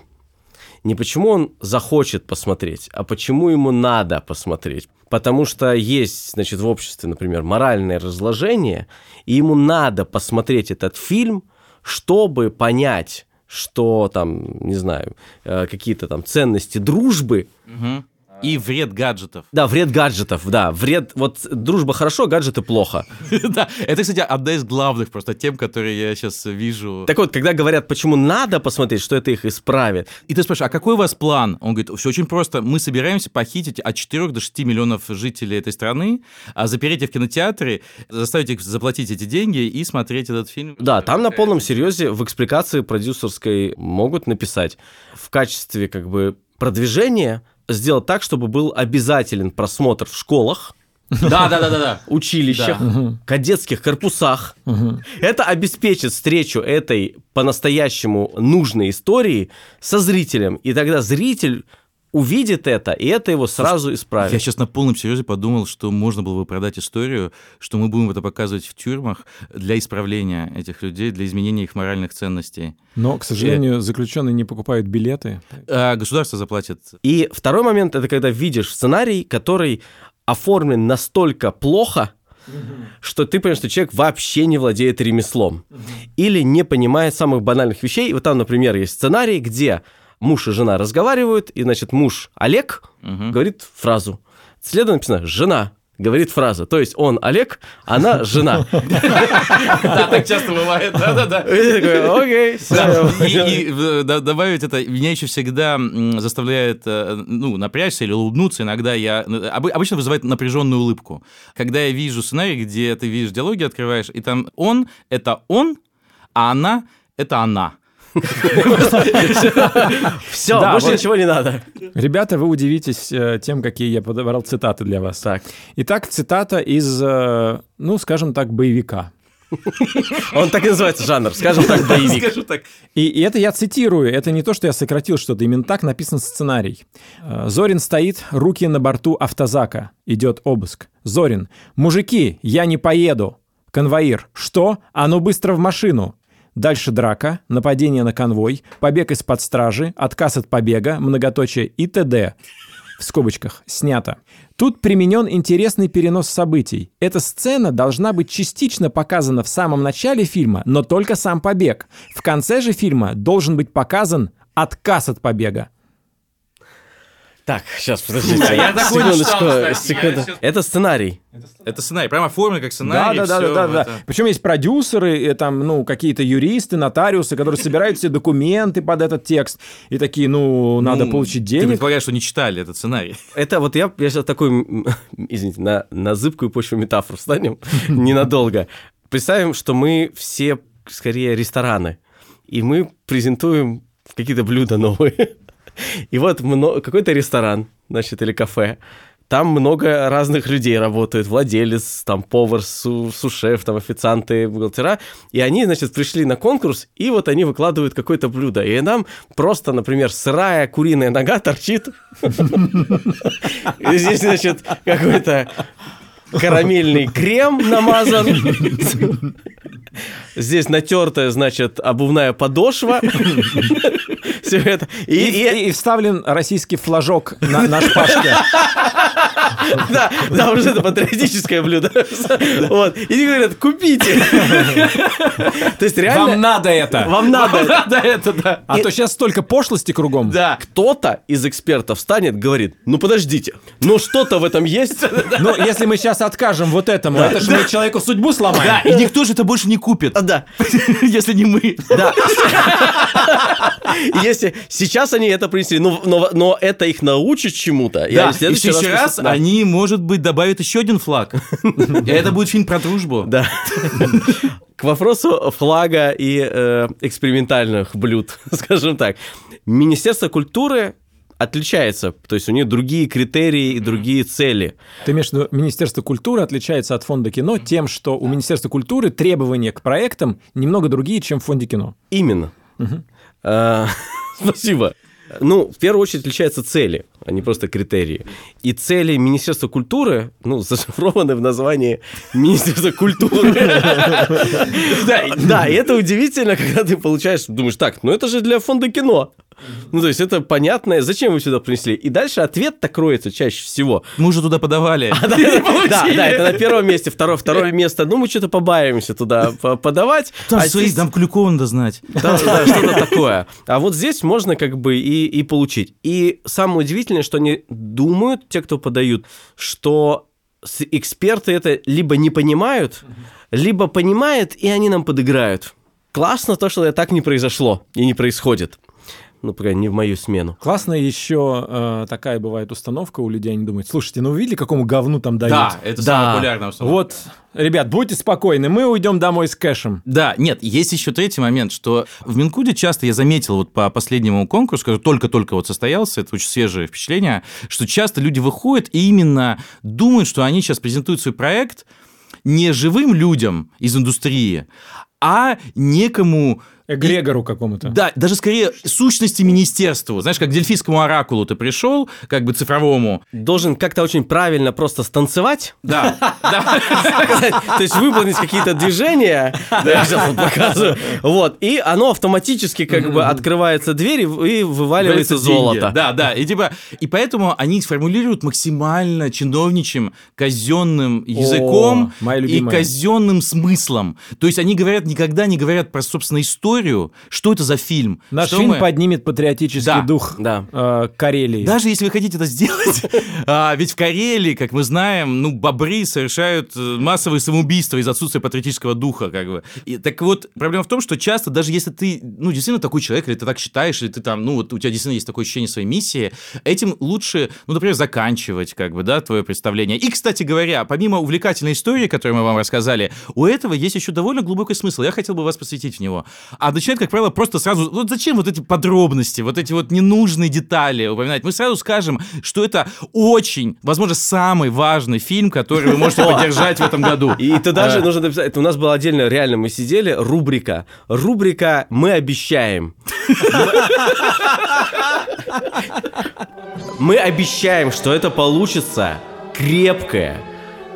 Speaker 3: не почему он захочет посмотреть, а почему ему надо посмотреть. Потому что есть, значит, в обществе, например, моральное разложение, и ему надо посмотреть этот фильм, чтобы понять, что там, не знаю, э, какие-то там ценности дружбы,
Speaker 2: угу. И вред гаджетов.
Speaker 3: Да, вред гаджетов, да. Вред, вот дружба хорошо, гаджеты плохо. *laughs*
Speaker 2: Да, это, кстати, одна из главных просто тем, которые я сейчас вижу.
Speaker 3: Так вот, когда говорят, почему надо посмотреть, что это их исправит.
Speaker 2: И ты спрашиваешь, а какой у вас план? Он говорит, все очень просто. Мы собираемся похитить от 4 до 6 миллионов жителей этой страны, а запереть их в кинотеатре, заставить их заплатить эти деньги и смотреть этот фильм.
Speaker 3: Да, там на полном серьезе в экспликации продюсерской могут написать в качестве как бы продвижения сделать так, чтобы был обязателен просмотр в школах, *laughs*
Speaker 2: да, да, да, да, да.
Speaker 3: училищах,
Speaker 2: Да.
Speaker 3: кадетских корпусах. Это обеспечит встречу этой по-настоящему нужной истории со зрителем. И тогда зритель увидит это, и это его сразу исправит.
Speaker 2: Я сейчас на полном серьезе подумал, что можно было бы продать историю, что мы будем это показывать в тюрьмах для исправления этих людей, для изменения их моральных ценностей.
Speaker 1: Но, к сожалению, заключенные не покупают билеты.
Speaker 2: А государство заплатит.
Speaker 3: И второй момент это когда видишь сценарий, который оформлен настолько плохо, что ты понимаешь, что человек вообще не владеет ремеслом. Или не понимает самых банальных вещей. И вот там, например, есть сценарий, где муж и жена разговаривают, и, значит, муж Олег
Speaker 2: Мгм.
Speaker 3: говорит фразу. Следом написано «жена» говорит фраза. То есть он Олег, она *laughs* жена.
Speaker 2: Да, так часто бывает, да-да-да.
Speaker 3: Окей,
Speaker 2: Да,
Speaker 3: всё».
Speaker 2: и, э, добавить это, меня еще всегда заставляет, э, ну, напрячься или улыбнуться. Иногда я... обы- Обычно вызывает напряженную улыбку. Когда я вижу сценарий, где ты видишь диалоги, открываешь, и там он — это он, а она — это она.
Speaker 3: Все, больше ничего не надо.
Speaker 1: Ребята, вы удивитесь э, тем, какие я подобрал цитаты для вас.
Speaker 3: Так.
Speaker 1: Итак, цитата из, э, ну, скажем так, боевика.
Speaker 3: Он так и называется жанр, скажем так, боевик.
Speaker 2: Скажу так.
Speaker 1: И, и это я цитирую, это не то, что я сократил что-то, именно так написан сценарий. Э, Зорин стоит, руки на борту автозака. Идет обыск. Зорин. Мужики, я не поеду. Конвоир. Что? А ну быстро в машину. Дальше драка, нападение на конвой, побег из-под стражи, отказ от побега, многоточие и т.д. В скобочках снято. Тут применен интересный перенос событий. Эта сцена должна быть частично показана в самом начале фильма, но только сам побег. В конце же фильма должен быть показан отказ от побега.
Speaker 3: Так, сейчас, подождите.
Speaker 2: Я читал,
Speaker 3: Секундочку, секунду.
Speaker 2: сейчас-
Speaker 3: Это сценарий.
Speaker 2: Это сценарий, прямо оформлен как
Speaker 1: Да,
Speaker 2: сценарий.
Speaker 1: да, да, да, да,
Speaker 2: это.
Speaker 1: Причем есть продюсеры, там, ну, какие-то юристы, нотариусы, которые собирают все документы под этот текст. И такие, ну, надо
Speaker 2: Ну,
Speaker 1: получить
Speaker 2: Ты
Speaker 1: денег.
Speaker 2: предполагаешь, что не читали этот сценарий.
Speaker 3: Это вот я, я сейчас такой, *laughs* извините, на, на зыбкую почву метафор встанем *laughs* ненадолго. Представим, что мы все скорее рестораны, и мы презентуем какие-то блюда новые. И вот какой-то ресторан, значит, или кафе, там много разных людей работают, владелец, там повар, су- сушеф, там официанты, бухгалтера, и они, значит, пришли на конкурс, и вот они выкладывают какое-то блюдо, и нам просто, например, сырая куриная нога торчит, здесь, значит, какой-то карамельный крем намазан. Здесь натертая, значит, обувная подошва. Все это. И,
Speaker 1: И,
Speaker 3: и-
Speaker 1: и вставлен российский флажок на, на шпажке. *laughs*
Speaker 3: да, да, уже это патриотическое блюдо. Вот. И они говорят, купите. То есть
Speaker 1: Вам
Speaker 3: реально...
Speaker 1: надо это.
Speaker 3: Вам надо.
Speaker 2: Да, это да.
Speaker 1: А то сейчас столько пошлости кругом.
Speaker 3: Да. Кто-то из экспертов встанет, говорит, ну подождите, ну что-то в этом есть. *laughs*
Speaker 1: Ну, если мы сейчас откажем вот этому, это же мы человеку судьбу сломаем.
Speaker 2: Да, и никто же это больше не купит,
Speaker 3: А, Да. *laughs*
Speaker 2: если не мы.
Speaker 3: Да. Если сейчас они это принесли, но, но, но это их научит чему-то.
Speaker 2: Да,
Speaker 3: Я
Speaker 2: и в
Speaker 3: следующий
Speaker 2: следующий раз
Speaker 3: да.
Speaker 2: они, может быть, добавят еще один флаг. И *laughs* это будет фильм про дружбу.
Speaker 3: Да. К вопросу флага и э, экспериментальных блюд, *laughs* скажем так. Министерство культуры отличается, то есть у них другие критерии и другие цели.
Speaker 1: Ты имеешь в виду, Министерство культуры отличается от фонда кино тем, что у Министерства культуры требования к проектам немного другие, чем в фонде кино.
Speaker 3: Именно. А, *laughs* Спасибо. Ну, в первую очередь отличаются цели, а не просто критерии. И цели Министерства культуры, ну, зашифрованы в названии Министерства культуры. *laughs* Да, это удивительно, когда ты получаешь, думаешь, так, ну это же для фонда кино. Ну, то есть это понятно, зачем вы сюда принесли. И дальше ответ-то кроется чаще всего.
Speaker 2: Мы уже туда подавали. *laughs*
Speaker 3: Да, *laughs* да, да, это на первом месте. Второе, второе место, ну, мы что-то побаиваемся туда по- подавать.
Speaker 2: Там
Speaker 3: А
Speaker 2: свои,
Speaker 3: здесь-
Speaker 2: там Клюкова надо знать. *laughs*
Speaker 3: да, да, что-то такое. А вот здесь можно как бы и, и получить. И самое удивительное, что они думают, те, кто подают, что эксперты это либо не понимают, либо понимают, и они нам подыграют. Классно то, что это так не произошло и не происходит. Ну, пока не в мою смену.
Speaker 1: Классно еще э, такая бывает установка у людей, они думают, слушайте, ну вы видели, какому говну там дают?
Speaker 2: Да, это
Speaker 3: Да.
Speaker 2: самая популярная установка.
Speaker 1: Вот, ребят, будьте спокойны, мы уйдем домой с кэшем.
Speaker 2: Да, нет, есть еще третий момент, что в Минкуде часто я заметил вот по последнему конкурсу, который только-только вот состоялся, это очень свежее впечатление, что часто люди выходят и именно думают, что они сейчас презентуют свой проект не живым людям из индустрии, а некому
Speaker 1: Эгрегору какому-то.
Speaker 2: Да, даже скорее сущности министерству. Знаешь, как к дельфийскому оракулу ты пришел, как бы цифровому.
Speaker 3: Должен как-то очень правильно просто станцевать,
Speaker 2: Да, *laughs*
Speaker 3: то есть выполнить какие-то движения, да, я сейчас вот показываю, вот, и оно автоматически как бы открывается дверь и вываливается золото.
Speaker 2: Да, да. И типа, и поэтому они формулируют максимально чиновничьим, казенным языком и казенным смыслом. То есть они говорят, никогда не говорят про собственную историю, что это за фильм.
Speaker 1: Наш
Speaker 2: что
Speaker 1: фильм
Speaker 2: мы-
Speaker 1: поднимет патриотический
Speaker 2: Да,
Speaker 1: дух
Speaker 3: да.
Speaker 1: э, Карелии.
Speaker 2: Даже если вы хотите это сделать, *laughs* а, ведь в Карелии, как мы знаем, ну, бобры совершают э, массовые самоубийства из отсутствия патриотического духа, как бы. И, так вот, проблема в том, что часто, даже если ты, ну, действительно такой человек, или ты так считаешь, или ты там, ну, вот у тебя действительно есть такое ощущение своей миссии, этим лучше, ну, например, заканчивать, как бы, да, твое представление. И, кстати говоря, помимо увлекательной истории, которую мы вам рассказали, у этого есть еще довольно глубокий смысл. Я хотел бы вас посвятить в него. А начинает, как правило, просто сразу, вот зачем вот эти подробности, вот эти вот ненужные детали упоминать? Мы сразу скажем, что это очень, возможно, самый важный фильм, который вы можете *laughs* поддержать в этом году.
Speaker 3: И туда же
Speaker 2: А.
Speaker 3: нужно написать, это у нас было отдельно, реально, мы сидели, рубрика, рубрика «Мы обещаем». *laughs* Мы обещаем, что это получится крепкое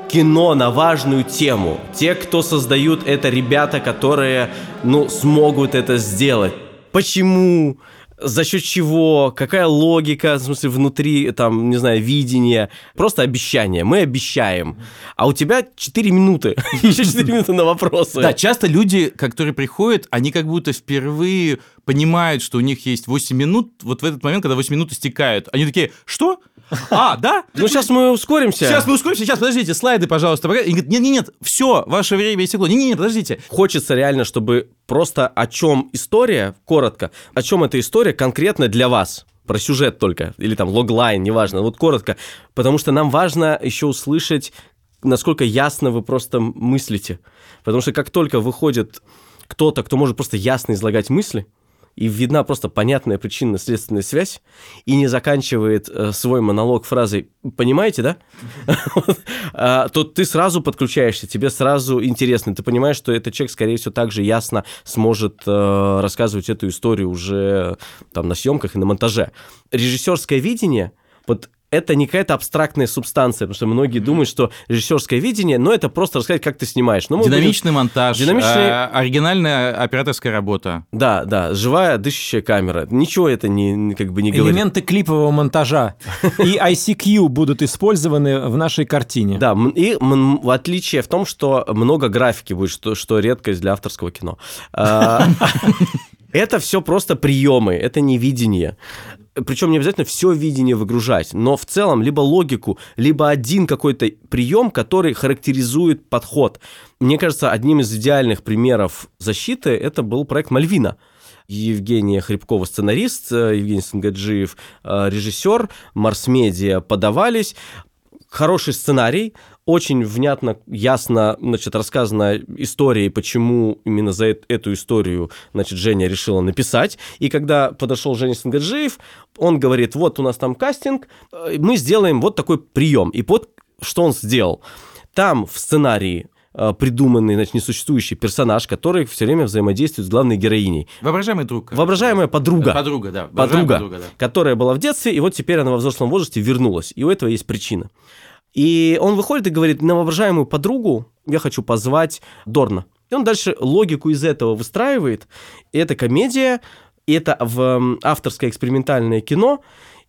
Speaker 3: кино на важную тему. Те, кто создают это, ребята, которые, ну, смогут это сделать. Почему? За счет чего? Какая логика, в смысле, внутри, там, не знаю, видения? Просто обещание. Мы обещаем. А у тебя 4 минуты. *laughs* Еще 4 минуты на вопросы.
Speaker 2: Да, часто люди, которые приходят, они как будто впервые понимают, что у них есть 8 минут, вот в этот момент, когда 8 минут истекают. Они такие, что? А, да?
Speaker 3: Ну, сейчас мы ускоримся.
Speaker 2: Сейчас мы ускоримся, сейчас, подождите, слайды, пожалуйста. пока». И говорит, нет-нет-нет, все, ваше время истекло. Не-не-не, подождите.
Speaker 3: Хочется реально, чтобы просто о чем история, коротко, о чем эта история конкретно для вас. Про сюжет только, или там логлайн, неважно, вот коротко. Потому что нам важно еще услышать, насколько ясно вы просто мыслите. Потому что как только выходит кто-то, кто может просто ясно излагать мысли, и видна просто понятная причинно-следственная связь, и не заканчивает э, свой монолог фразой «понимаете, да?», *laughs* а, то ты сразу подключаешься, тебе сразу интересно, ты понимаешь, что этот человек, скорее всего, также ясно сможет э, рассказывать эту историю уже там на съемках и на монтаже. Режиссерское видение, вот это не какая-то абстрактная субстанция, потому что многие думают, что режиссерское видение, ну, это просто рассказать, как ты снимаешь. Но будем-
Speaker 2: Динамичный монтаж,
Speaker 3: Динамичный-
Speaker 2: э, оригинальная операторская работа.
Speaker 3: Да, да, живая дышащая камера. Ничего это не, как бы не говорит.
Speaker 1: Элементы клипового монтажа *laughs* и ICQ будут использованы в нашей картине.
Speaker 3: Да, и в отличие в том, что много графики будет, что, что редкость для авторского кино. А, *laughs* Это все просто приемы, это не видение. Причем не обязательно все видение выгружать, но в целом либо логику, либо один какой-то прием, который характеризует подход. Мне кажется, одним из идеальных примеров защиты это был проект Мальвина. Евгения Хребкова сценарист, э, Евгений Сангаджиев э, режиссер, Марс Медиа подавались. Хороший сценарий, очень внятно, ясно, значит, рассказана история, и почему именно за эт- эту историю, значит, Женя решила написать. И когда подошел Женя Сангаджиев, он говорит, вот у нас там кастинг, э, мы сделаем вот такой прием. И вот что он сделал. Там в сценарии придуманный, значит, несуществующий персонаж, который все время взаимодействует с главной героиней.
Speaker 2: Воображаемый друг.
Speaker 3: Воображаемая подруга
Speaker 2: Подруга, да.
Speaker 3: подруга,
Speaker 2: подруга, да.
Speaker 3: которая была в детстве, и вот теперь она во взрослом возрасте вернулась. И у этого есть причина. И он выходит и говорит, на воображаемую подругу я хочу позвать Дорна. И он дальше логику из этого выстраивает. И это комедия, и это в авторское экспериментальное кино,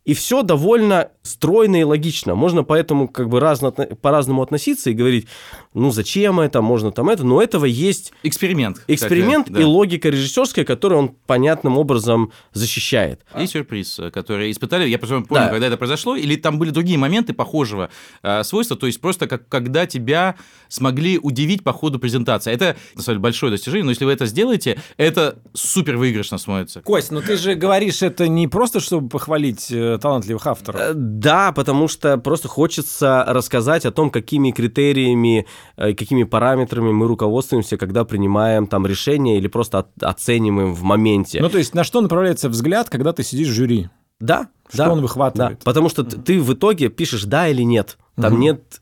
Speaker 3: и все довольно стройно и логично. Можно поэтому как бы разно, по-разному относиться и говорить, ну зачем это, можно там это, но этого есть...
Speaker 2: Эксперимент.
Speaker 3: Эксперимент кстати, да. и логика режиссерская, которую он понятным образом защищает.
Speaker 2: И сюрприз, который испытали, я просто помню, да. когда это произошло, или там были другие моменты похожего э, свойства, то есть просто как, когда тебя смогли удивить по ходу презентации. Это, на самом деле, большое достижение, но если вы это сделаете, это супер выигрышно смотрится.
Speaker 1: Кость, ну ты же говоришь это не просто, чтобы похвалить э, талантливых авторов.
Speaker 3: Да, потому что просто хочется рассказать о том, какими критериями, э, какими параметрами мы руководствуемся, когда принимаем там решение или просто оцениваем в моменте.
Speaker 1: Ну, то есть на что направляется взгляд, когда ты сидишь в жюри?
Speaker 3: Да.
Speaker 1: Что
Speaker 3: да,
Speaker 1: он выхватывает?
Speaker 3: Да, потому что ты в итоге пишешь да или нет. Там угу. нет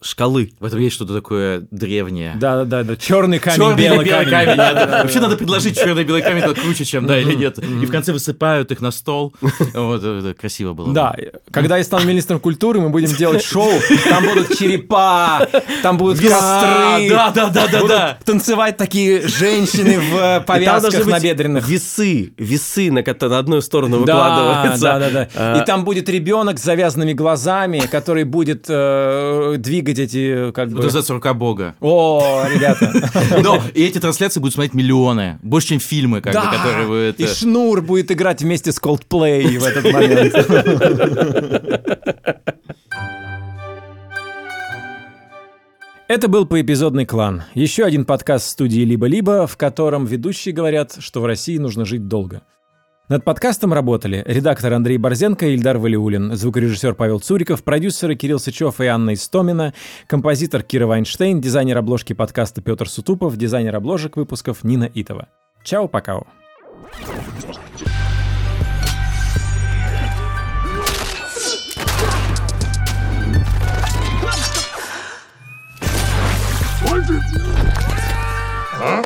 Speaker 3: шкалы.
Speaker 2: В этом есть что-то такое древнее.
Speaker 1: Да, да, да. Черный камень, черный белый, белый камень.
Speaker 2: Вообще надо предложить черный белый камень, это круче, чем да или нет. И в конце высыпают их на стол. *laughs* Вот это красиво было.
Speaker 1: Да. Когда я стану министром культуры, мы будем делать шоу. Там будут черепа, там будут костры.
Speaker 2: Да, да, да, да, да.
Speaker 1: Танцевать такие женщины в *laughs* повязках набедренных.
Speaker 3: Весы, весы, на на одну сторону выкладываются.
Speaker 1: Да, да, да. А. И там будет ребенок с завязанными глазами, который будет э, двигать эти как бы...
Speaker 2: Это называется «Рука Бога».
Speaker 1: О, ребята. *laughs*
Speaker 2: Но и эти трансляции будут смотреть миллионы. Больше, чем фильмы, как бы, которые вы...
Speaker 1: И Шнур будет играть вместе с Coldplay в этот момент. *laughs* Это был поэпизодный клан. Еще один подкаст студии «Либо-либо», в котором ведущие говорят, что в России нужно жить долго. Над подкастом работали редактор Андрей Борзенко и Ильдар Валиулин, звукорежиссер Павел Цуриков, продюсеры Кирилл Сычев и Анна Истомина, композитор Кира Вайнштейн, дизайнер обложки подкаста Петр Сутупов, дизайнер обложек выпусков Нина Итова. Чао, пока. Huh?